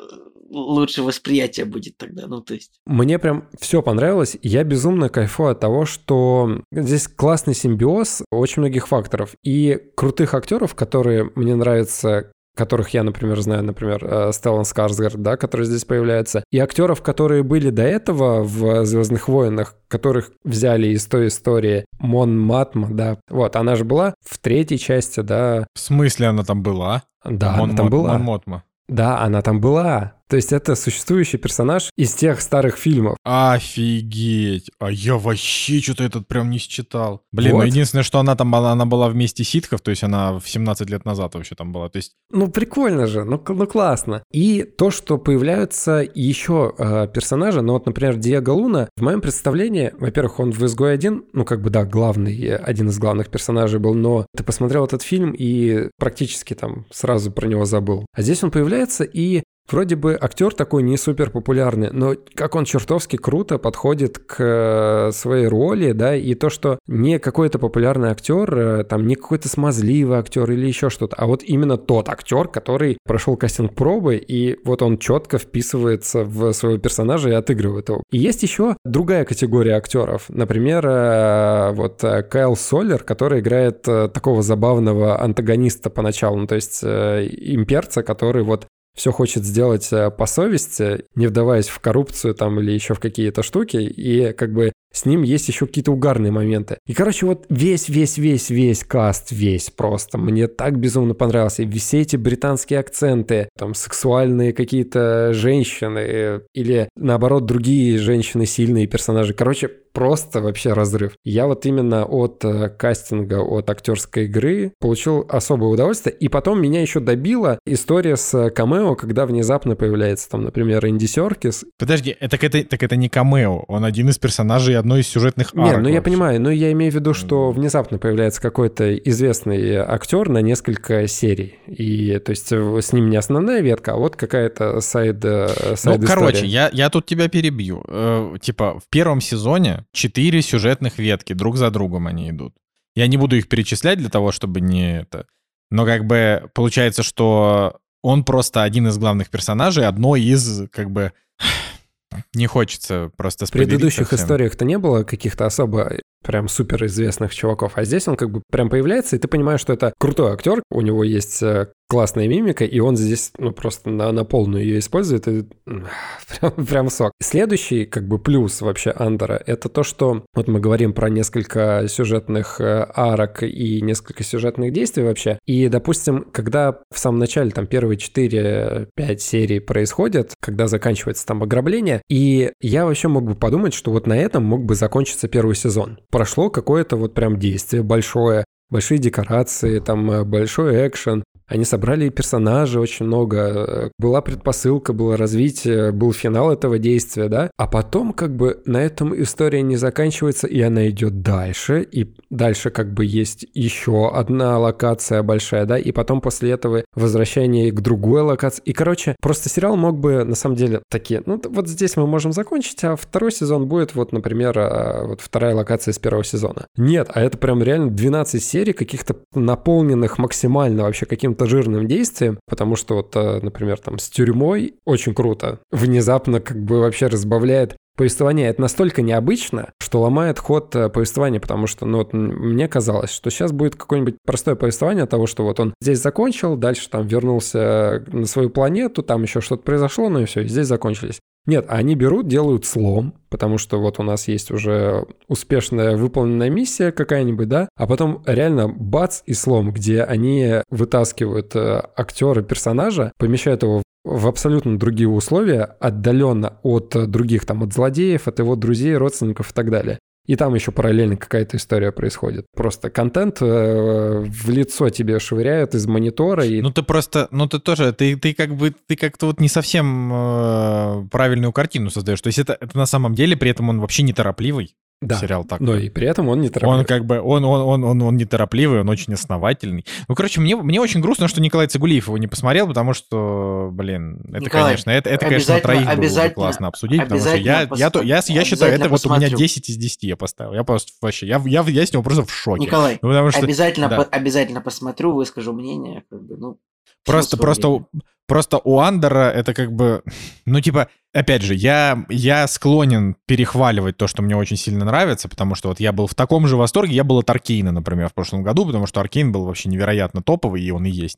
C: лучше восприятие будет тогда, ну, то есть.
B: Мне прям все понравилось. Я безумно кайфую от того, что здесь классный симбиоз очень многих факторов. И крутых актеров, которые мне нравятся которых я, например, знаю, например, э, Стеллан Скарсгард, да, который здесь появляется, и актеров, которые были до этого в «Звездных войнах», которых взяли из той истории Мон Матма, да, вот, она же была в третьей части, да.
A: В смысле она там была?
B: Да,
A: Мон
B: она там
A: Мот-
B: была.
A: Мон Мотма.
B: Да, она там была. То есть это существующий персонаж из тех старых фильмов.
A: Офигеть. А я вообще что-то этот прям не считал. Блин,
B: Вот.
A: ну единственное, что она там была, она была вместе ситхов, то есть она в 17 лет назад вообще там была. То есть
B: Ну, прикольно же, ну, ну классно. И то, что появляются еще э, персонажи, ну вот, например, Диего Луна, в моем представлении, во-первых, он в «Изгой один», ну, как бы, да, главный, э, один из главных персонажей был, но ты посмотрел этот фильм и практически там сразу про него забыл. А здесь он появляется, и Вроде бы актер такой не супер популярный, но как он чертовски круто подходит к э, своей роли, да, и то, что не какой-то популярный актер, э, там не какой-то смазливый актер или еще что-то, а вот именно тот актер, который прошел кастинг пробы, и вот он четко вписывается в своего персонажа и отыгрывает его. И есть еще другая категория актеров, например, э, вот Кайл Соллер, который играет такого забавного антагониста поначалу, ну, то есть имперца, который вот все хочет сделать э, по совести, не вдаваясь в коррупцию там или еще в какие-то штуки, и как бы с ним есть еще какие-то угарные моменты. И, короче, вот весь-весь-весь-весь каст, весь просто, мне так безумно понравился. И все эти британские акценты, там, сексуальные какие-то женщины, э, или, наоборот, другие женщины, сильные персонажи. Короче, просто вообще разрыв. Я вот именно от э, кастинга, от актерской игры получил особое удовольствие. И потом меня еще добила история с камео, когда внезапно появляется там, например, Инди Серкис.
A: Подожди, э, так это, так это не камео, он один из персонажей одной из сюжетных арок.
B: Не, ну я понимаю, но я имею в виду, что внезапно появляется какой-то известный актер на несколько серий. И то есть с ним не основная ветка, а вот какая-то сайд, э, сайд
A: Ну, короче, я, я тут тебя перебью. Э, типа, в первом сезоне четыре сюжетных ветки, друг за другом они идут. Я не буду их перечислять для того, чтобы не это... Но как бы получается, что он просто один из главных персонажей, одно из, как бы, не хочется просто
B: В предыдущих историях-то не было каких-то особо прям супер известных чуваков, а здесь он как бы прям появляется, и ты понимаешь, что это крутой актер, у него есть э, классная мимика, и он здесь, ну, просто на, на полную ее использует, и прям, прям сок. Следующий, как бы, плюс вообще Андера, это то, что вот мы говорим про несколько сюжетных э, арок и несколько сюжетных действий вообще, и, допустим, когда в самом начале, там, первые 4-5 серий происходят, когда заканчивается там ограбление, и я вообще мог бы подумать, что вот на этом мог бы закончиться первый сезон. Прошло какое-то вот прям действие большое, большие декорации, там э, большой экшен, они собрали персонажей очень много, была предпосылка, было развитие, был финал этого действия, да. А потом как бы на этом история не заканчивается, и она идет дальше, и дальше как бы есть еще одна локация большая, да, и потом после этого возвращение к другой локации. И, короче, просто сериал мог бы, на самом деле, такие, ну, вот здесь мы можем закончить, а второй сезон будет, вот, например, а, вот вторая локация из первого сезона. Нет, а это прям реально 12 серий каких-то наполненных максимально вообще каким-то каким-то жирным действием, потому что вот, э, например, там с тюрьмой очень круто, внезапно как бы вообще разбавляет повествование. Это настолько необычно, что ломает ход э, повествования, потому что, ну, вот мне казалось, что сейчас будет какое-нибудь простое повествование того, что вот он здесь закончил, дальше там вернулся на свою планету, там еще что-то произошло, ну и все, здесь закончились. Нет, они берут, делают слом, потому что вот у нас есть уже успешная выполненная миссия какая-нибудь, да, а потом реально бац и слом, где они вытаскивают э, актера, персонажа, помещают его в абсолютно другие условия, отдаленно от других, там, от злодеев, от его друзей, родственников и так далее. И там еще параллельно какая-то история происходит. Просто контент э, в лицо тебе швыряют из монитора. И...
A: Ну ты просто, ну ты тоже, ты, ты как бы, ты как-то вот не совсем э, правильную картину создаешь. То есть это, это на самом деле, при этом он вообще неторопливый
B: да.
A: сериал так.
B: Но и при этом он не торопливый.
A: Он как бы, он, он, он, он, он неторопливый, он очень основательный. Ну, короче, мне, мне очень грустно, что Николай Цигулиев его не посмотрел, потому что, блин, это, Николай, конечно, это, это конечно, троих было бы классно обсудить, потому что я, пос... я, я, я, я считаю, это вот у меня 10 из 10 я поставил. Я просто вообще, я, я, я с него просто в шоке.
C: Николай, ну, потому что, обязательно, да. по, обязательно посмотрю, выскажу мнение, как бы, ну,
A: Просто, просто, просто у Андера это как бы, ну, типа, опять же, я, я склонен перехваливать то, что мне очень сильно нравится, потому что вот я был в таком же восторге, я был от Аркейна, например, в прошлом году, потому что Аркейн был вообще невероятно топовый, и он и есть.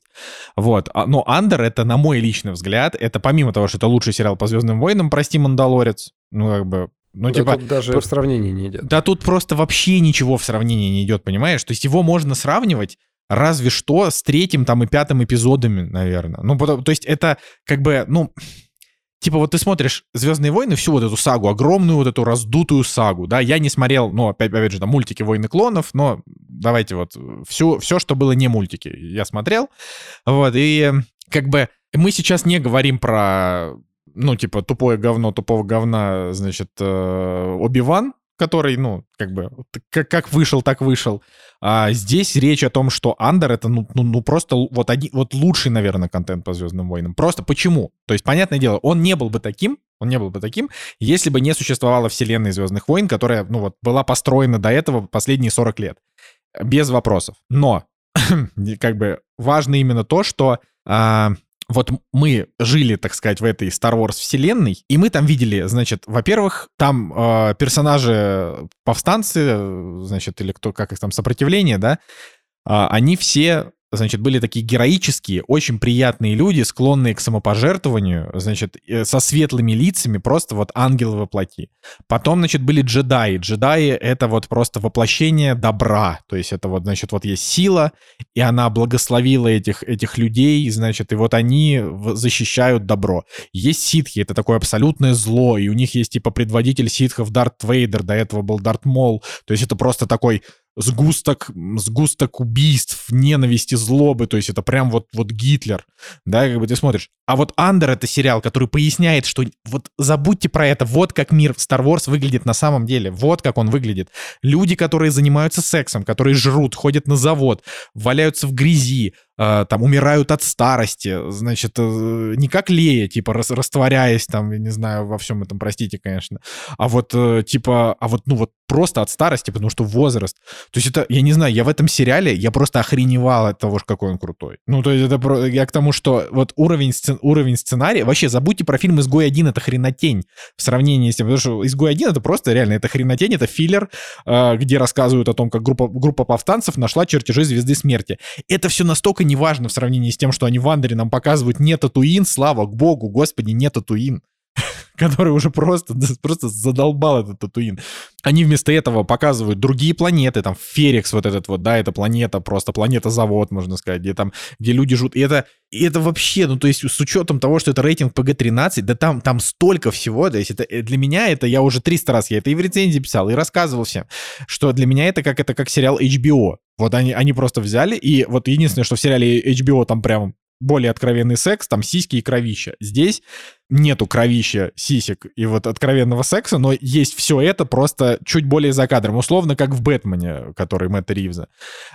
A: Вот. А, но Андер, это, на мой личный взгляд, это помимо того, что это лучший сериал по Звездным войнам, прости, Мандалорец, ну, как бы, ну,
B: да
A: типа...
B: Тут даже в сравнении не идет.
A: Да тут просто вообще ничего в сравнении не идет, понимаешь? То есть его можно сравнивать разве что с третьим там и пятым эпизодами, наверное. Ну, то, то есть это как бы, ну, типа вот ты смотришь «Звездные войны», всю вот эту сагу, огромную вот эту раздутую сагу, да, я не смотрел, ну, опять, опять же, там, мультики «Войны клонов», но давайте вот все, все, что было не мультики, я смотрел, вот, и как бы мы сейчас не говорим про, ну, типа, тупое говно, тупого говна, значит, э, Оби-Ван, который, ну, как бы, как, как вышел, так вышел. А здесь речь о том, что Андер это, ну, ну, ну просто вот, один, вот лучший, наверное, контент по Звездным войнам. Просто почему? То есть, понятное дело, он не был бы таким, он не был бы таким, если бы не существовала вселенная Звездных войн, которая, ну вот, была построена до этого последние 40 лет. Без вопросов. Но, как бы, важно именно то, что а, вот мы жили, так сказать, в этой Star Wars вселенной, и мы там видели, значит, во-первых, там э, персонажи повстанцы, значит, или кто, как их там, сопротивление, да, э, они все значит, были такие героические, очень приятные люди, склонные к самопожертвованию, значит, э, со светлыми лицами, просто вот ангелы во плоти. Потом, значит, были джедаи. Джедаи — это вот просто воплощение добра. То есть это вот, значит, вот есть сила, и она благословила этих, этих людей, значит, и вот они защищают добро. Есть ситхи, это такое абсолютное зло, и у них есть, типа, предводитель ситхов Дарт Вейдер, до этого был Дарт Мол. То есть это просто такой сгусток, сгусток убийств, ненависти, злобы, то есть это прям вот, вот Гитлер, да, как бы ты смотришь. А вот Андер — это сериал, который поясняет, что вот забудьте про это, вот как мир Star Wars выглядит на самом деле, вот как он выглядит. Люди, которые занимаются сексом, которые жрут, ходят на завод, валяются в грязи, э, там умирают от старости, значит, э, не как Лея, типа рас, растворяясь там, я не знаю, во всем этом, простите, конечно, а вот э, типа, а вот, ну вот просто от старости, потому что возраст. То есть это, я не знаю, я в этом сериале, я просто охреневал от того, какой он крутой. Ну, то есть это, я к тому, что вот уровень, сцен, уровень сценария, вообще забудьте про фильм «Изгой 1», это хренотень в сравнении с тем, потому что «Изгой 1» это просто реально, это хренотень, это филлер, э, где рассказывают о том, как группа, группа повстанцев нашла чертежи Звезды Смерти. Это все настолько неважно в сравнении с тем, что они в Андере нам показывают не Татуин, слава богу, господи, не Татуин который уже просто, просто задолбал этот Татуин. Они вместо этого показывают другие планеты, там Ферекс вот этот вот, да, это планета, просто планета-завод, можно сказать, где там, где люди живут. И это, и это вообще, ну, то есть с учетом того, что это рейтинг PG-13, да там, там столько всего, то есть это э, для меня это, я уже 300 раз, я это и в рецензии писал, и рассказывал всем, что для меня это как, это как сериал HBO. Вот они, они просто взяли, и вот единственное, что в сериале HBO там прям более откровенный секс, там сиськи и кровища. Здесь нету кровища, сисек и вот откровенного секса, но есть все это просто чуть более за кадром. Условно, как в «Бэтмене», который Мэтта Ривза.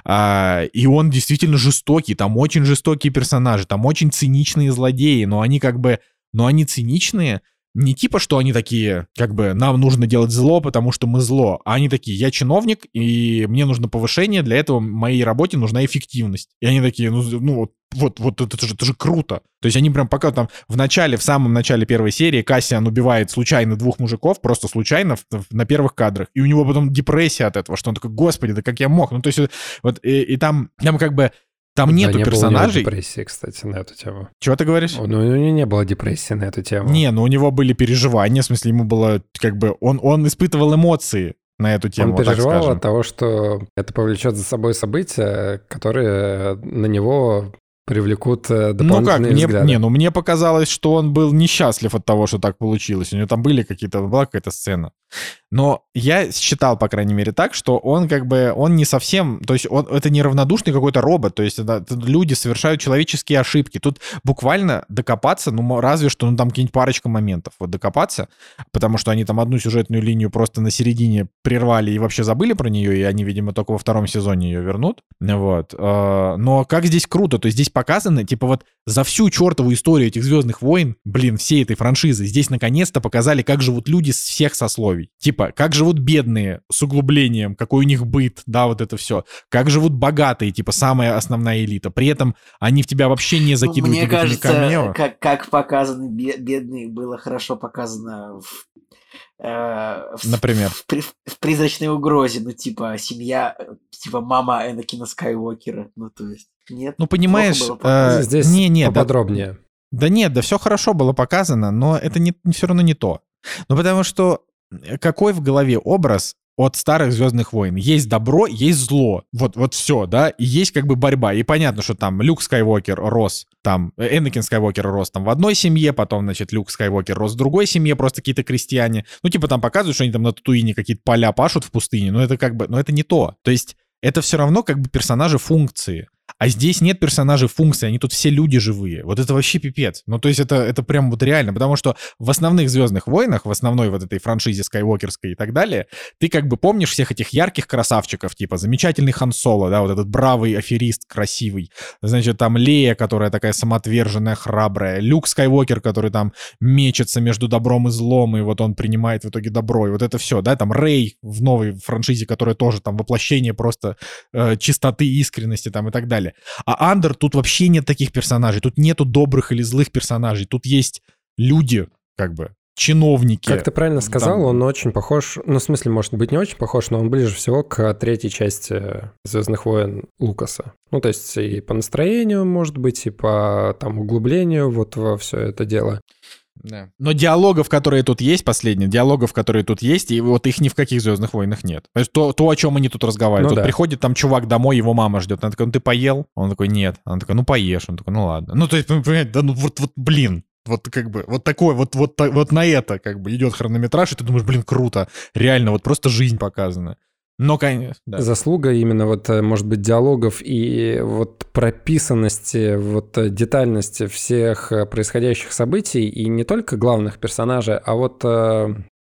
A: А, и он действительно жестокий, там очень жестокие персонажи, там очень циничные злодеи, но они как бы... Но они циничные, не типа, что они такие, как бы, нам нужно делать зло, потому что мы зло, а они такие, я чиновник, и мне нужно повышение, для этого моей работе нужна эффективность. И они такие, ну, ну вот, вот, вот это, же, это же круто. То есть они прям пока там в начале, в самом начале первой серии Кассиан убивает случайно двух мужиков, просто случайно в, в, на первых кадрах. И у него потом депрессия от этого, что он такой, господи, да как я мог? Ну, то есть вот, и, и там, там как бы там нету не персонажей.
B: Было у него депрессии, кстати, на эту тему.
A: Чего ты говоришь?
B: Ну, у него не было депрессии на эту тему.
A: Не, ну у него были переживания, в смысле, ему было как бы... Он, он испытывал эмоции на эту тему.
B: Он переживал от того, что это повлечет за собой события, которые на него привлекут дополнительные
A: ну как, мне,
B: взгляды.
A: Не, ну мне показалось, что он был несчастлив от того, что так получилось. У него там были какие-то, была какая-то сцена. Но я считал, по крайней мере, так, что он как бы, он не совсем, то есть он, это не равнодушный какой-то робот, то есть это люди совершают человеческие ошибки. Тут буквально докопаться, ну разве что, ну там какие-нибудь парочка моментов, вот докопаться, потому что они там одну сюжетную линию просто на середине прервали и вообще забыли про нее, и они, видимо, только во втором сезоне ее вернут. Вот. А, но как здесь круто, то есть здесь показано, типа вот за всю чертову историю этих Звездных войн, блин, всей этой франшизы, здесь наконец-то показали, как живут люди с всех сословий. Типа, как живут бедные с углублением, какой у них быт, да, вот это все. Как живут богатые, типа, самая основная элита. При этом они в тебя вообще не закидывают
C: Мне кажется, как, как показаны бедные, было хорошо показано в
A: э, Например?
C: В, в, в призрачной угрозе, ну, типа, семья, типа, мама Энакина Скайуокера, ну, то есть, нет.
A: Ну, понимаешь, э,
B: здесь не, не, поподробнее.
A: Да, да нет, да все хорошо было показано, но это не, все равно не то. Ну, потому что какой в голове образ от старых Звездных войн. Есть добро, есть зло. Вот, вот все, да. И есть как бы борьба. И понятно, что там Люк Скайуокер рос, там Энакин Скайуокер рос там в одной семье, потом, значит, Люк Скайуокер рос в другой семье, просто какие-то крестьяне. Ну, типа там показывают, что они там на Татуине какие-то поля пашут в пустыне, но это как бы, но это не то. То есть это все равно как бы персонажи функции. А здесь нет персонажей функции, они тут все люди живые. Вот это вообще пипец. Ну, то есть это, это прям вот реально, потому что в основных «Звездных войнах», в основной вот этой франшизе скайуокерской и так далее, ты как бы помнишь всех этих ярких красавчиков, типа замечательный Хан Соло, да, вот этот бравый аферист, красивый. Значит, там Лея, которая такая самоотверженная, храбрая. Люк Скайуокер, который там мечется между добром и злом, и вот он принимает в итоге добро. И вот это все, да, там Рэй в новой франшизе, которая тоже там воплощение просто э, чистоты, искренности там и так далее далее. А Андер тут вообще нет таких персонажей. Тут нету добрых или злых персонажей. Тут есть люди, как бы, чиновники.
B: Как ты правильно сказал,
A: Там-
B: он очень похож, ну, в смысле, может быть, не очень похож, но он ближе всего к третьей части «Звездных войн» Лукаса. Ну, то есть и по настроению, может быть, и по там углублению вот во все это дело.
A: Да. Но диалогов, которые тут есть, последние, диалогов, которые тут есть, и вот их ни в каких Звездных войнах нет. То есть то, то о чем они тут разговаривают.
B: Ну
A: тут
B: да.
A: приходит там чувак домой, его мама ждет. Она такая, ну ты поел? Он такой, нет. Она такая, ну поешь. Он такой, ну ладно. Ну то есть, понимаете, да ну вот, вот блин. Вот как бы, вот такой, вот, вот, вот на это как бы идет хронометраж, и ты думаешь, блин, круто, реально, вот просто жизнь показана. Но, конечно, да.
B: Заслуга именно вот, э, может быть, диалогов и вот прописанности, вот э, детальности всех э, происходящих событий, и не только главных персонажей, а вот,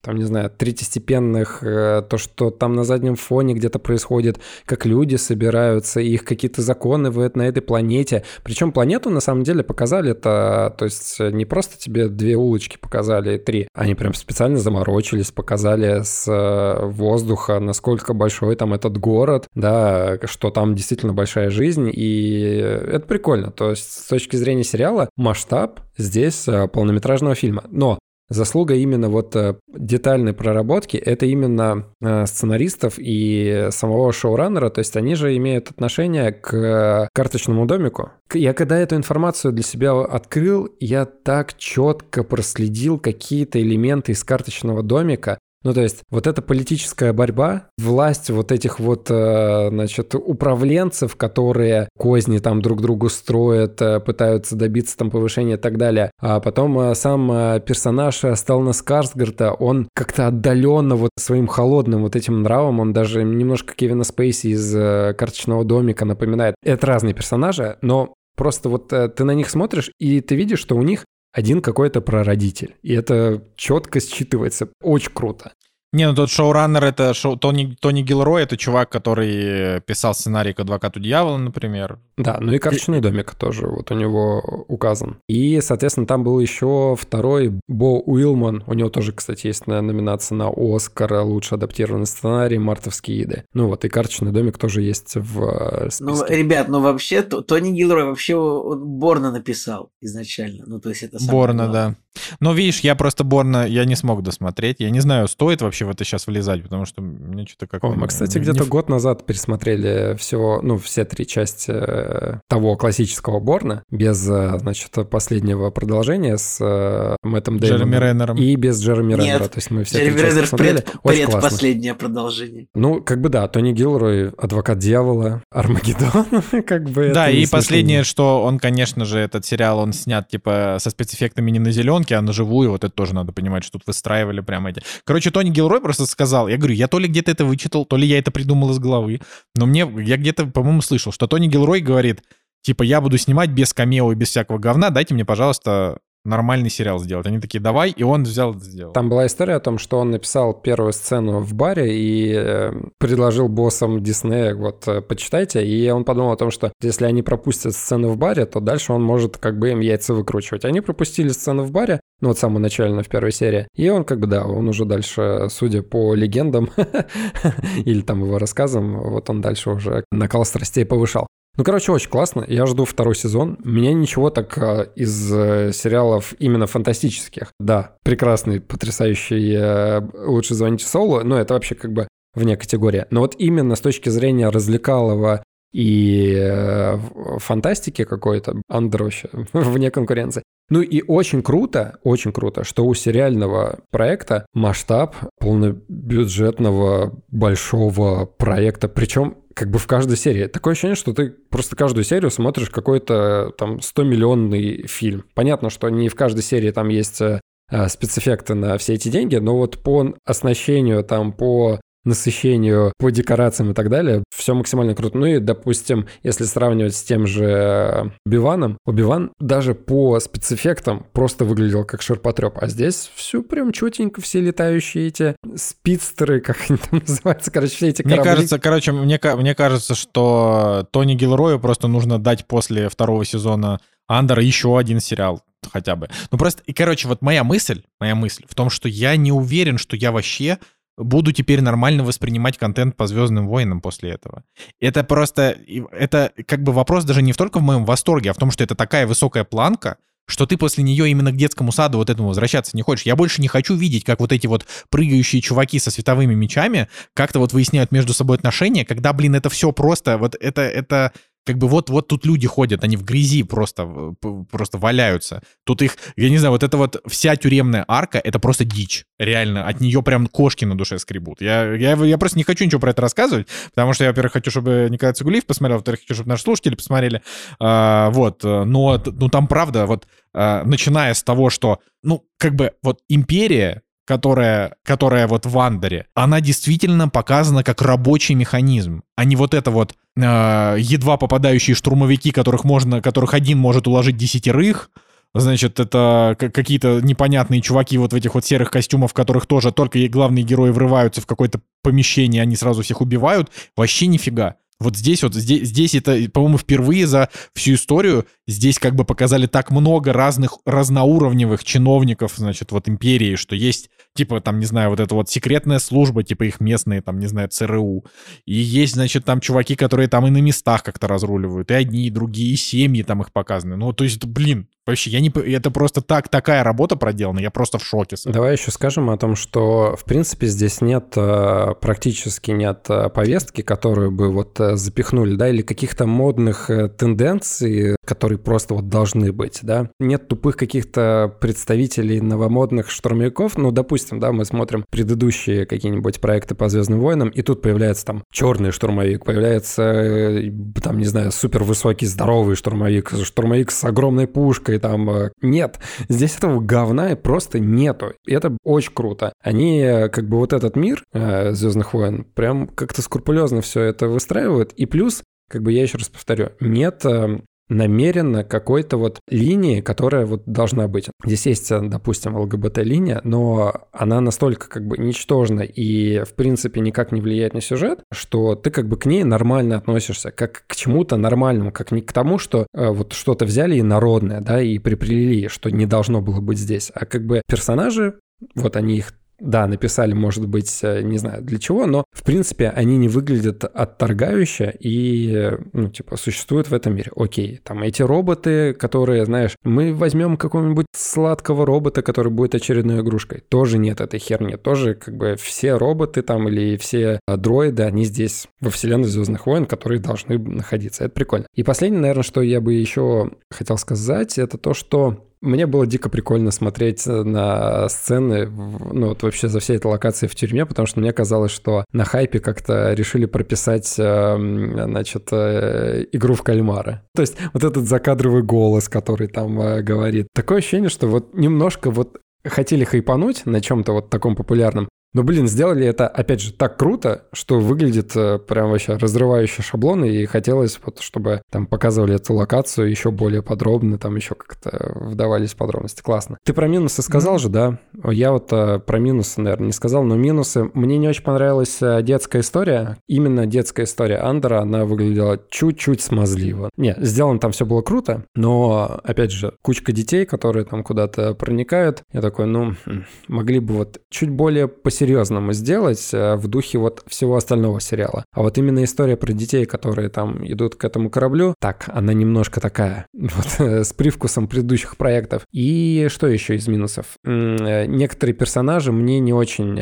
B: там, не знаю, третьестепенных, э, то, что там на заднем фоне где-то происходит, как люди собираются, их какие-то законы в, на этой планете. Причем планету, на самом деле, показали это, то есть э, не просто тебе две улочки показали, три, они прям специально заморочились, показали с э, воздуха, насколько большой там этот город, да, что там действительно большая жизнь, и это прикольно. То есть с точки зрения сериала масштаб здесь полнометражного фильма. Но Заслуга именно вот э, детальной проработки — это именно э, сценаристов и самого шоураннера, то есть они же имеют отношение к карточному домику. Я когда эту информацию для себя открыл, я так четко проследил какие-то элементы из карточного домика, ну, то есть вот эта политическая борьба, власть вот этих вот, э, значит, управленцев, которые козни там друг другу строят, э, пытаются добиться там повышения и так далее. А потом э, сам персонаж Стална Скарсгарта, он как-то отдаленно вот своим холодным вот этим нравом, он даже немножко Кевина Спейси из «Карточного домика» напоминает. Это разные персонажи, но просто вот ты на них смотришь, и ты видишь, что у них один какой-то прародитель. И это четко считывается. Очень круто.
A: Не, ну тот шоураннер, это шоу, Тони, Тони Гилрой, это чувак, который писал сценарий к «Адвокату дьявола», например.
B: Да, ну и карточный домик тоже вот у него указан. И, соответственно, там был еще второй Бо Уилман. У него тоже, кстати, есть на- номинация на Оскар лучше адаптированный сценарий «Мартовские иды». Ну вот, и карточный домик тоже есть в э,
C: Ну,
B: списке.
C: ребят, ну вообще, то- Тони Гилрой вообще он Борна написал изначально. Ну, то есть это самое
A: Борна,
C: главное.
A: да. Но видишь, я просто Борна, я не смог досмотреть. Я не знаю, стоит вообще в это сейчас влезать, потому что мне что-то как-то...
B: О, мы, кстати,
A: не-
B: где-то год назад пересмотрели всего, ну, все три части э, того классического Борна, без, э, значит, последнего продолжения с э, Мэттом
A: Джереми
B: Дэймоном.
A: Реннером.
B: И без Джереми
C: Нет,
B: Реннера. То есть мы все
C: Джереми Реннер пред, предпоследнее продолжение.
B: Ну, как бы да, Тони Гилрой, адвокат дьявола, Армагеддон, как бы
A: Да, и последнее, что он, конечно же, этот сериал, он снят, типа, со спецэффектами не на зеленке, а на живую. Вот это тоже надо понимать, что тут выстраивали прямо эти... Короче, Тони Гилрой просто сказал, я говорю, я то ли где-то это вычитал, то ли я это придумал из головы, но мне, я где-то, по-моему, слышал, что Тони Гилрой говорит, типа, я буду снимать без камео и без всякого говна, дайте мне, пожалуйста, нормальный сериал сделать. Они такие, давай, и он взял это сделал.
B: Там была история о том, что он написал первую сцену в баре и э, предложил боссам Диснея, вот, э, почитайте, и он подумал о том, что если они пропустят сцену в баре, то дальше он может как бы им яйца выкручивать. Они пропустили сцену в баре, ну вот самую начальную в первой серии, и он как бы, да, он уже дальше, судя по легендам или там его рассказам, вот он дальше уже накал страстей повышал. Ну, короче, очень классно. Я жду второй сезон. Меня ничего так а, из э, сериалов именно фантастических. Да, прекрасный, потрясающий э, «Лучше звоните Солу», но это вообще как бы вне категории. Но вот именно с точки зрения развлекалого и э, фантастики какой-то, андер вообще вне конкуренции. Ну и очень круто, очень круто, что у сериального проекта масштаб полнобюджетного большого проекта, причем как бы в каждой серии. Такое ощущение, что ты просто каждую серию смотришь какой-то там 100-миллионный фильм. Понятно, что не в каждой серии там есть э, э, спецэффекты на все эти деньги, но вот по оснащению, там, по насыщению, по декорациям и так далее, все максимально круто. Ну и, допустим, если сравнивать с тем же Биваном, Убиван даже по спецэффектам просто выглядел как ширпотреб, а здесь все прям четенько, все летающие эти спидстеры, как они там называются, короче, все эти
A: Мне
B: корабли.
A: кажется, короче, мне, мне кажется, что Тони Гилрою просто нужно дать после второго сезона Андера еще один сериал хотя бы. Ну просто, и, короче, вот моя мысль, моя мысль в том, что я не уверен, что я вообще буду теперь нормально воспринимать контент по Звездным войнам после этого. Это просто, это как бы вопрос даже не только в моем восторге, а в том, что это такая высокая планка, что ты после нее именно к детскому саду вот этому возвращаться не хочешь. Я больше не хочу видеть, как вот эти вот прыгающие чуваки со световыми мечами как-то вот выясняют между собой отношения, когда, блин, это все просто, вот это, это как бы вот, вот тут люди ходят, они в грязи просто, просто валяются. Тут их, я не знаю, вот это вот вся тюремная арка, это просто дичь. Реально, от нее прям кошки на душе скребут. Я, я, я просто не хочу ничего про это рассказывать, потому что я, во-первых, хочу, чтобы Николай Цигулиев посмотрел, во-вторых, хочу, чтобы наши слушатели посмотрели. А, вот, но ну, там правда, вот, а, начиная с того, что, ну, как бы вот империя, которая, которая вот в Андере, она действительно показана как рабочий механизм, а не вот это вот э, едва попадающие штурмовики, которых можно, которых один может уложить десятерых, Значит, это какие-то непонятные чуваки вот в этих вот серых костюмах, в которых тоже только главные герои врываются в какое-то помещение, они сразу всех убивают. Вообще нифига. Вот здесь вот, здесь, здесь это, по-моему, впервые за всю историю здесь как бы показали так много разных, разноуровневых чиновников, значит, вот империи, что есть, типа, там, не знаю, вот эта вот секретная служба, типа их местные, там, не знаю, ЦРУ. И есть, значит, там чуваки, которые там и на местах как-то разруливают, и одни, и другие, и семьи там их показаны. Ну, то есть, блин, Вообще, я не... Это просто так, такая работа проделана, я просто в шоке.
B: Давай еще скажем о том, что, в принципе, здесь нет, э, практически нет э, повестки, которую бы вот э, запихнули, да, или каких-то модных тенденций, которые просто вот должны быть, да. Нет тупых каких-то представителей новомодных штурмовиков, ну, допустим, да, мы смотрим предыдущие какие-нибудь проекты по Звездным войнам, и тут появляется там черный штурмовик, появляется, там, не знаю, супер высокий, здоровый штурмовик, штурмовик с огромной пушкой, там э, нет. Здесь этого говна просто нету. И это очень круто. Они э, как бы вот этот мир э, Звездных войн прям как-то скрупулезно все это выстраивают. И плюс как бы я еще раз повторю, нет э, намеренно какой-то вот линии, которая вот должна быть. Здесь есть, допустим, ЛГБТ-линия, но она настолько как бы ничтожна и, в принципе, никак не влияет на сюжет, что ты как бы к ней нормально относишься, как к чему-то нормальному, как не к тому, что э, вот что-то взяли и народное, да, и приплели, что не должно было быть здесь, а как бы персонажи вот они их да, написали, может быть, э, не знаю для чего, но, в принципе, они не выглядят отторгающе и, ну, типа, существуют в этом мире. Окей, там эти роботы, которые, знаешь, мы возьмем какого-нибудь сладкого робота, который будет очередной игрушкой. Тоже нет этой херни. Тоже, как бы, все роботы там или все дроиды, они здесь во вселенной Звездных войн, которые должны находиться. Это прикольно. И последнее, наверное, что я бы еще хотел сказать, это то, что мне было дико прикольно смотреть э, на сцены, ну вот вообще за всей этой локацией в тюрьме, потому что мне казалось, что на хайпе как-то решили прописать, эм, значит, э, игру в кальмара. То есть вот этот закадровый голос, который там э, говорит. Такое ощущение, что вот немножко вот хотели хайпануть на чем-то вот таком популярном, но, блин, сделали это, опять же, так круто, что выглядит э, прям вообще разрывающе шаблоны, и хотелось вот, чтобы там показывали эту локацию еще более подробно, там еще как-то вдавались в подробности. Классно. Ты про минусы сказал mm-hmm. же, да? Я вот э, про минусы, наверное, не сказал, но минусы... Мне не очень понравилась э, детская история. Именно детская история Андера, она выглядела чуть-чуть смазливо. Не, сделано там все было круто, но, опять же, кучка детей, которые там куда-то проникают, я такой, ну, хм, могли бы вот чуть более посерьезнее по-серьезному сделать э, в духе вот всего остального сериала. А вот именно история про детей, которые там идут к этому кораблю, так, она немножко такая, вот, э, с привкусом предыдущих проектов. И что еще из минусов? Э, некоторые персонажи мне не очень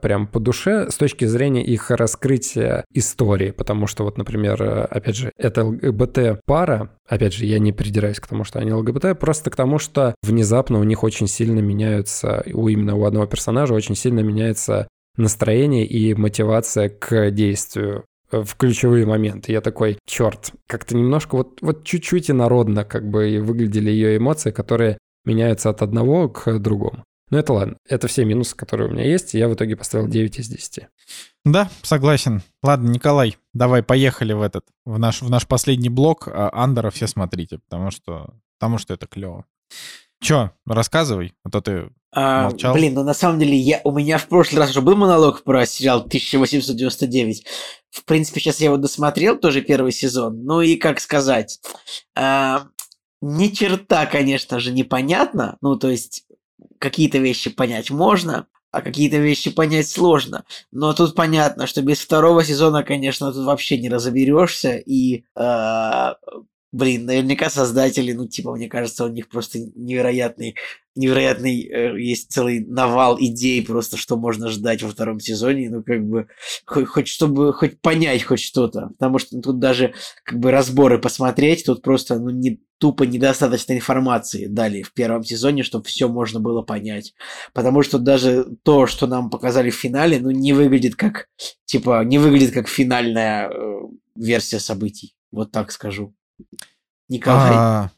B: прям по душе с точки зрения их раскрытия истории, потому что вот, например, опять же, это ЛГБТ-пара, Опять же, я не придираюсь к тому, что они ЛГБТ, просто к тому, что внезапно у них очень сильно меняются, у именно у одного персонажа очень сильно меняется настроение и мотивация к действию в ключевые моменты. Я такой, черт, как-то немножко вот, вот чуть-чуть инородно как бы выглядели ее эмоции, которые меняются от одного к другому. Но это ладно, это все минусы, которые у меня есть, и я в итоге поставил 9 из 10.
A: Да, согласен. Ладно, Николай, давай поехали в этот, в наш, в наш последний блок. А Андера все смотрите, потому что, потому что это клево. Че, рассказывай, а то ты а, молчал.
C: Блин, ну на самом деле я, у меня в прошлый раз уже был монолог про сериал 1899. В принципе, сейчас я его досмотрел, тоже первый сезон. Ну и как сказать, а, ни черта, конечно же, непонятно. Ну, то есть какие-то вещи понять можно, а какие-то вещи понять сложно. Но тут понятно, что без второго сезона, конечно, тут вообще не разоберешься, и э, блин, наверняка создатели, ну, типа, мне кажется, у них просто невероятный, невероятный, э, есть целый навал идей просто, что можно ждать во втором сезоне, ну, как бы, хоть, хоть чтобы, хоть понять хоть что-то, потому что тут даже, как бы, разборы посмотреть, тут просто, ну, не, тупо недостаточно информации дали в первом сезоне, чтобы все можно было понять, потому что даже то, что нам показали в финале, ну, не выглядит как, типа, не выглядит как финальная э, версия событий, вот так скажу. Николай,
A: А,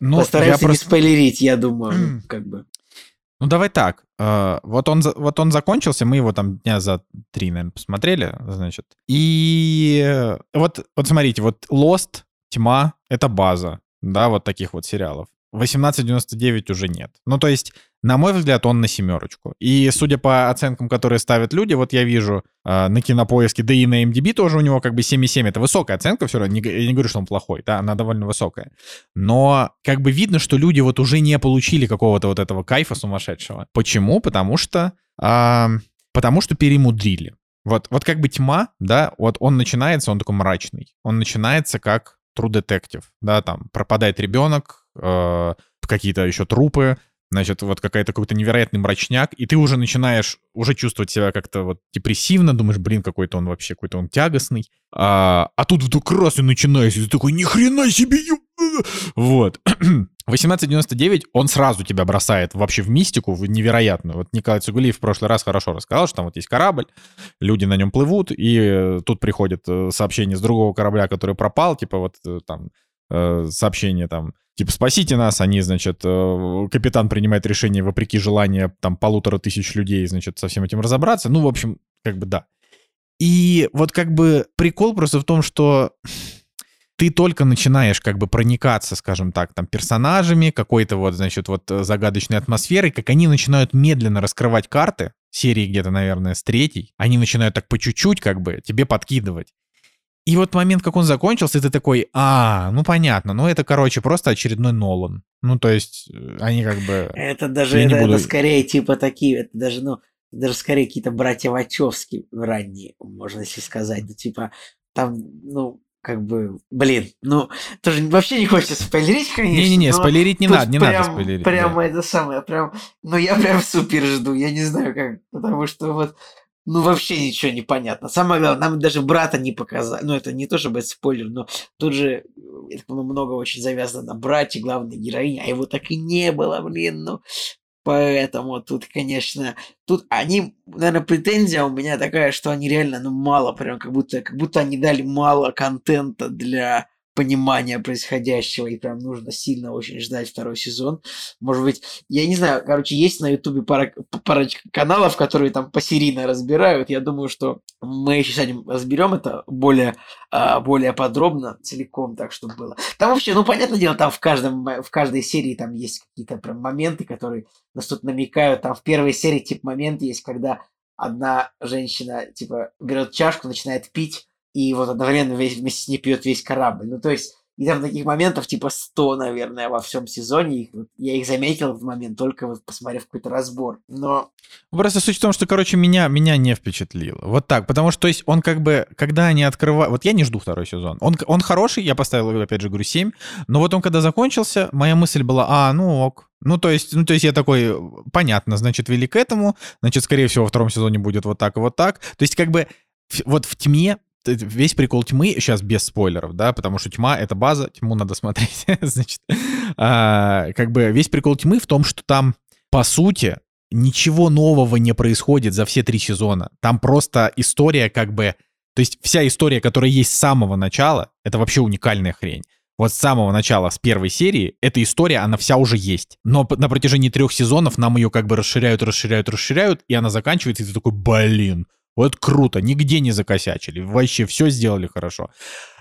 A: ну,
C: постараемся
A: я просто-
C: не спойлерить, я думаю, ну, как бы.
A: Ну, давай так. э, Вот он, вот он закончился, мы его там дня за три, наверное, посмотрели, значит. И вот, вот смотрите, вот Lost, Тьма — это база, да, вот таких вот сериалов. 1899 уже нет. Ну, то есть, на мой взгляд, он на семерочку. И судя по оценкам, которые ставят люди, вот я вижу э, на Кинопоиске, да и на MDB тоже у него как бы 7,7. Это высокая оценка все равно. Не, я не говорю, что он плохой, да, она довольно высокая. Но как бы видно, что люди вот уже не получили какого-то вот этого кайфа сумасшедшего. Почему? Потому что... а, потому что перемудрили. Вот, вот как бы тьма, да, вот он начинается, он такой мрачный. Он начинается как True Detective, да, там пропадает ребенок, э, какие-то еще трупы, значит, вот какая-то какой-то невероятный мрачняк, и ты уже начинаешь уже чувствовать себя как-то вот депрессивно, думаешь, блин, какой-то он вообще, какой-то он тягостный. А, а тут вдруг раз и начинается, и ты такой, ни хрена себе, ё- вот. 1899, он сразу тебя бросает вообще в мистику, в невероятную. Вот Николай Цугулиев в прошлый раз хорошо рассказал, что там вот есть корабль, люди на нем плывут, и э, тут приходит э, сообщение с другого корабля, который пропал, типа вот э, там сообщение там, типа спасите нас, они, значит, э, капитан принимает решение вопреки желания там полутора тысяч людей, значит, со всем этим разобраться. Ну, в общем, как бы да. И вот как бы прикол просто в том, что ты только начинаешь как бы проникаться, скажем так, там персонажами, какой-то вот, значит, вот э, загадочной атмосферой, как они начинают медленно раскрывать карты, серии где-то, наверное, с третьей, они начинают так по чуть-чуть как бы тебе подкидывать. И вот момент, как он закончился, ты такой, а, ну понятно, ну это, короче, просто очередной Нолан. Ну, то есть, э, они как бы...
C: Это даже, это, это
A: буду-
C: скорее типа такие, это даже, ну, даже скорее какие-то братья Вачовски ранние, можно если сказать. Ну, типа, там, ну, как бы, блин, ну, тоже вообще не хочется спойлерить, конечно.
A: Не-не-не, спойлерить не надо, не
C: прям,
A: надо спойлерить. да.
C: Прямо это самое, прям, ну, я прям супер жду, я не знаю как, потому что вот, ну, вообще ничего не понятно. Самое главное, нам даже брата не показали. Ну, это не то, чтобы это спойлер, но тут же, так понимаю, много очень завязано на брате главной героини, а его так и не было, блин, ну. Поэтому тут, конечно, тут они, наверное, претензия у меня такая, что они реально, ну, мало, прям как будто, как будто они дали мало контента для понимания происходящего, и прям нужно сильно очень ждать второй сезон. Может быть, я не знаю, короче, есть на Ютубе пара, парочка каналов, которые там посерийно разбирают. Я думаю, что мы еще сегодня разберем это более, а, более подробно, целиком, так чтобы было. Там вообще, ну, понятное дело, там в, каждом, в каждой серии там есть какие-то прям моменты, которые нас тут намекают. Там в первой серии, типа, момент есть, когда одна женщина, типа, берет чашку, начинает пить, и вот одновременно весь, вместе с ней пьет весь корабль. Ну, то есть, и там таких моментов типа 100, наверное, во всем сезоне. Их вот я их заметил в момент, только вот посмотрев какой-то разбор. Но
A: Просто суть в том, что, короче, меня, меня не впечатлило. Вот так. Потому что, то есть, он как бы, когда они открывают... Вот я не жду второй сезон. Он, он хороший, я поставил, опять же, говорю, 7. Но вот он, когда закончился, моя мысль была, а, ну ок. Ну, то есть, ну, то есть я такой, понятно, значит, вели к этому, значит, скорее всего, во втором сезоне будет вот так и вот так. То есть, как бы, вот в тьме весь прикол тьмы, сейчас без спойлеров, да, потому что тьма — это база, тьму надо смотреть, значит. А, как бы весь прикол тьмы в том, что там, по сути, ничего нового не происходит за все три сезона. Там просто история как бы... То есть вся история, которая есть с самого начала, это вообще уникальная хрень. Вот с самого начала, с первой серии, эта история, она вся уже есть. Но на протяжении трех сезонов нам ее как бы расширяют, расширяют, расширяют, и она заканчивается, и ты такой, блин, вот круто, нигде не закосячили, вообще все сделали хорошо.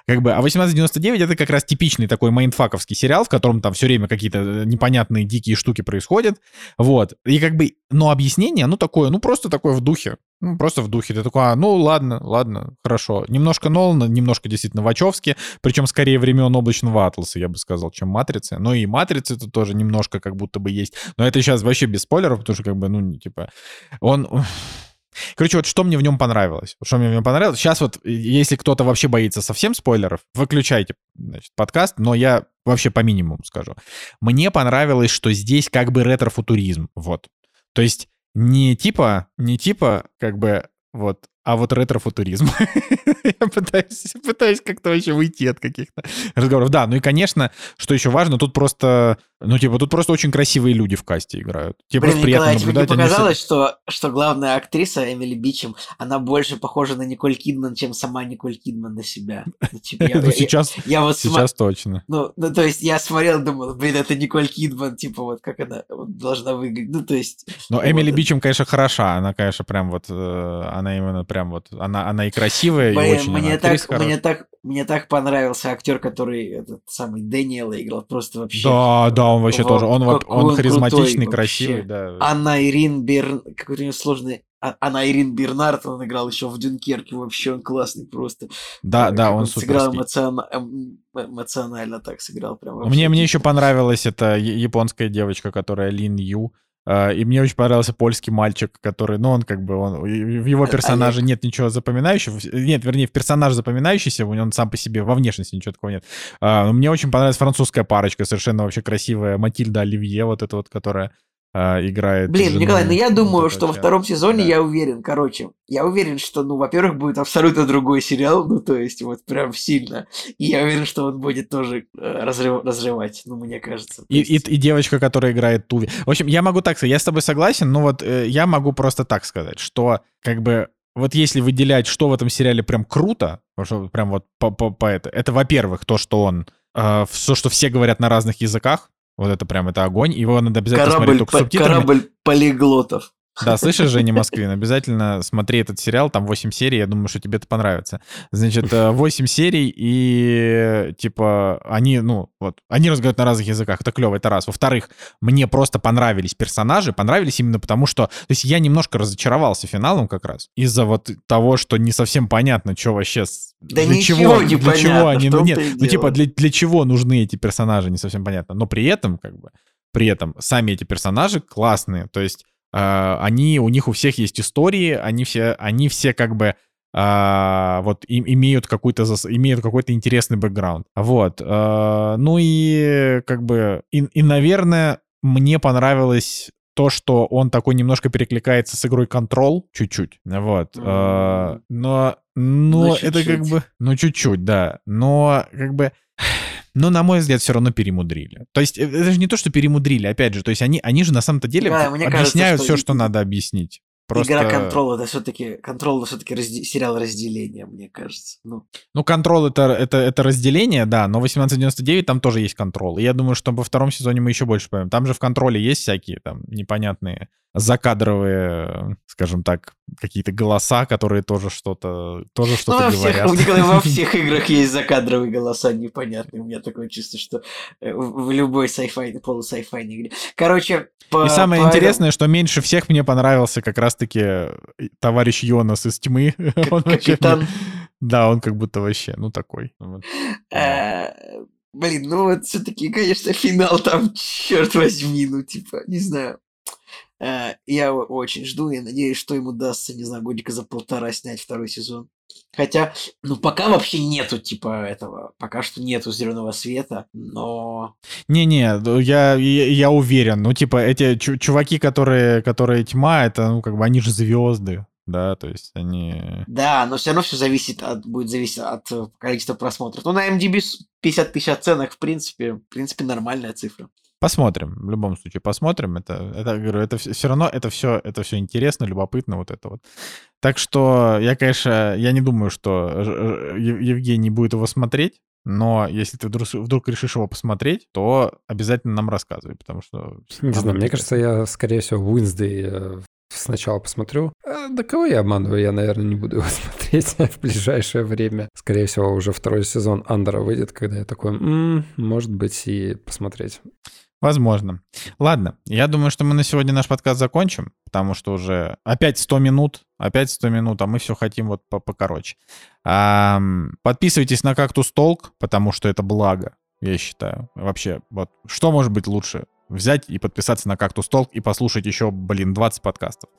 A: Как бы, а 1899 это как раз типичный такой майнфаковский сериал, в котором там все время какие-то э, непонятные дикие штуки происходят. Вот. И как бы, но объяснение, ну такое, ну просто такое в духе. Ну, просто в духе. Ты такой, а, ну ладно, ладно, хорошо. Немножко Нолана, немножко действительно Вачовски, причем скорее времен облачного атласа, я бы сказал, чем Матрицы. Но и Матрицы тут тоже немножко как будто бы есть. Но это сейчас вообще без спойлеров, потому что как бы, ну, типа, он... Короче, вот что мне в нем понравилось? Что мне в нем понравилось? Сейчас вот, если кто-то вообще боится совсем спойлеров, выключайте значит, подкаст, но я вообще по минимуму скажу. Мне понравилось, что здесь как бы ретро-футуризм, вот. То есть не типа, не типа, как бы, вот, а вот ретро-футуризм. Я пытаюсь, пытаюсь как-то вообще выйти от каких-то разговоров. Да, ну и, конечно, что еще важно, тут просто, ну, типа, тут просто очень красивые люди в касте играют. Тебе
C: Блин,
A: просто приятно
C: Николай, тебе не
A: наблюдать. все-
C: показалось, что, что главная актриса Эмили Бичем, она больше похожа на Николь Кидман, чем сама Николь Кидман на себя. Ну, типа,
A: Ну, сейчас, сейчас точно.
C: Ну, ну, то есть я смотрел, думал, блин, это Николь Кидман, типа, вот как она должна выглядеть. Ну, то есть...
A: Но Эмили Бичем, конечно, хороша. Она, конечно, прям вот, э, она именно прям вот, она, и красивая, и очень
C: мне, так, мне, так, понравился актер, который этот самый Дэниела играл, просто вообще.
A: Да, да, он вообще
C: Во,
A: тоже, он, он
C: он
A: харизматичный,
C: крутой
A: красивый,
C: вообще.
A: да.
C: Анна Ирин Берн... Какой у него сложный... А- Анна Ирин Бернард, он играл еще в Дюнкерке, вообще он классный просто.
A: Да,
C: Э,
A: да,
C: как
A: он
C: сыграл эмоциона- эм, эмоционально так сыграл. Прям
A: Мне, мне еще понравилась эта японская девочка, которая Лин Ю. А, И мне очень понравился польский мальчик, который, ну, он как бы, он, в его
C: Олег.
A: персонаже нет ничего запоминающего. Нет, вернее, в персонаже запоминающийся, у него он сам по себе, во внешности ничего такого нет. А, но мне очень понравилась французская парочка, совершенно вообще красивая, Матильда Оливье, вот эта вот, которая а, играет.
C: Блин,
A: жену
C: Николай, ну я думаю, что во втором сезоне
A: Да.
C: я уверен, короче, я уверен, что, ну, во-первых, будет абсолютно другой сериал, ну, то есть, вот прям сильно. И я уверен, что он будет тоже э, разрыв- разрывать, ну, мне кажется.
A: И, и,
C: есть-
A: и девочка, которая играет Туви. В общем, я могу так сказать, я с тобой согласен, но вот э, я могу просто так сказать, что как бы вот если выделять, что в этом сериале прям круто, что прям вот по, по, по это, это, во-первых, то, что он, э, все, что все говорят на разных языках, вот это прям, это огонь, его надо обязательно смотреть
C: Корабль,
A: только с
C: по-
A: субтитрами.
C: корабль полиглотов.
A: Да, слышишь, Женя Москвин, обязательно смотри этот сериал, там 8 серий, я думаю, что тебе это понравится. Значит, э, 8 серий, и, типа, они, ну, вот, они разговаривают на разных языках, это клево, это раз. Во-вторых, мне просто понравились персонажи, понравились именно потому, что, то есть я немножко разочаровался финалом как раз, из-за вот того, что не совсем понятно, что вообще,
C: Да
A: для чего,
C: не
A: для чего они, ну, нет, ну, типа, для, для чего нужны эти персонажи, не совсем понятно, но при этом, как бы, при этом сами эти персонажи классные, то есть э, они, у них у всех есть истории, они все, они все как бы а, вот им, имеют какой-то имеют какой-то интересный бэкграунд. Вот. а, ну и как бы и, и, наверное, мне понравилось то, что он такой немножко перекликается с игрой Control чуть-чуть. Вот. а,
C: М.
A: но, но
C: Ну,
A: это как
C: чуть-чуть.
A: бы... Ну, чуть-чуть, да. Но как бы... Но, на мой взгляд, все равно перемудрили. То есть, э, это же не то, что перемудрили, опять же. То есть, они, они же на самом-то деле
C: Да, мне кажется,
A: объясняют
C: что
A: все, что
C: и-
A: надо объяснить. Просто...
C: Игра контрола, это все-таки контрол, все-таки сериал разделения, мне кажется. Ну,
A: Ну, контрол это, это, это разделение, да, но 1899 там тоже есть контрол. И я думаю, что во втором сезоне мы еще больше поймем. Там же в контроле есть всякие там непонятные закадровые, скажем так, какие-то голоса, которые тоже что-то тоже
C: ну
A: что-то
C: во всех,
A: говорят.
C: во всех играх есть закадровые голоса непонятные. У меня такое чувство, что э, в любой sci-fi, игре. Короче, по,
A: И самое
C: по
A: интересное, что меньше всех мне понравился как раз-таки э, товарищ Йонас из тьмы. Вообще
C: капитан.
A: Да, он как будто вообще, ну, такой. Вот.
C: Э, Блин, ну вот все-таки, конечно, финал там, черт возьми, ну типа, не знаю. Э, Я очень жду, я надеюсь, что им удастся, не знаю, годика за полтора снять второй сезон. Хотя, ну пока вообще нету типа этого, пока что нету зеленого света, но
A: Не-не, ну, я, я, я уверен. Ну, типа, эти чу- чуваки, которые, которые тьма, это, ну, как бы, они же звезды, да, то есть они...
C: да, но все равно все зависит от, будет зависеть от э, количества просмотров. Ну, на MDB с- 50 тысяч оценок, в принципе, в принципе, нормальная цифра.
A: Посмотрим, в любом случае, посмотрим. Это, это говорю, это все, равно, это все, это все интересно, любопытно, вот это вот. Так что я, конечно, я не думаю, что Евгений будет его смотреть, но если ты вдруг, вдруг решишь его посмотреть, то обязательно нам рассказывай, потому что...
B: Не знаю, мне кажется, я, скорее всего, Уинсдей э, сначала посмотрю. А, да кого я обманываю? Я, наверное, не буду его смотреть в ближайшее время. Скорее всего, уже второй сезон Андера выйдет, когда я такой, «М, может быть, и посмотреть.
A: Возможно. Ладно, я думаю, что мы на сегодня наш подкаст закончим, потому что уже опять 100 минут, опять 100 минут, а мы все хотим вот по- покороче. Ам, Подписывайтесь на Кактус Толк, потому что это благо, я считаю. Вообще, вот что может быть лучше взять и подписаться на «Кактус Толк» и послушать еще, блин, 20 подкастов.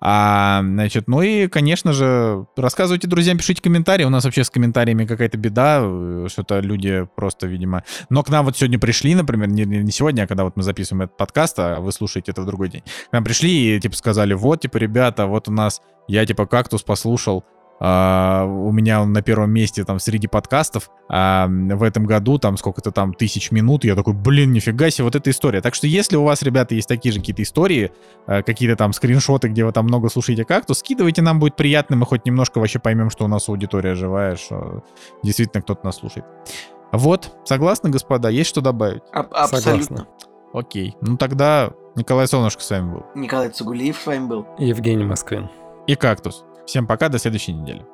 A: А, значит, ну и, конечно же, рассказывайте друзьям, пишите комментарии. У нас вообще с комментариями какая-то беда, э, что-то люди просто, видимо... Но к нам вот сегодня пришли, например, не, не сегодня, а когда вот мы записываем этот подкаст, а вы слушаете это в другой день. К нам пришли и, типа, сказали, вот, типа, ребята, вот у нас, я, типа, «Кактус» послушал, Uh, у меня он на первом месте там среди подкастов. Uh, в этом году там сколько-то там тысяч минут. Я такой, блин, нифига себе, вот эта история. Так что если у вас, ребята, есть такие же какие-то истории, uh, какие-то там скриншоты, где вы там много слушаете как-то, скидывайте, нам будет приятно, мы хоть немножко вообще поймем, что у нас аудитория живая, что действительно кто-то нас слушает. Вот, согласны, господа? Есть что добавить?
C: А- абсолютно.
B: Согласна.
A: Окей. Ну тогда Николай Солнышко с вами был.
C: Николай Цугулиев с вами был.
B: Евгений Москвин.
A: И Кактус. Всем пока, до следующей недели.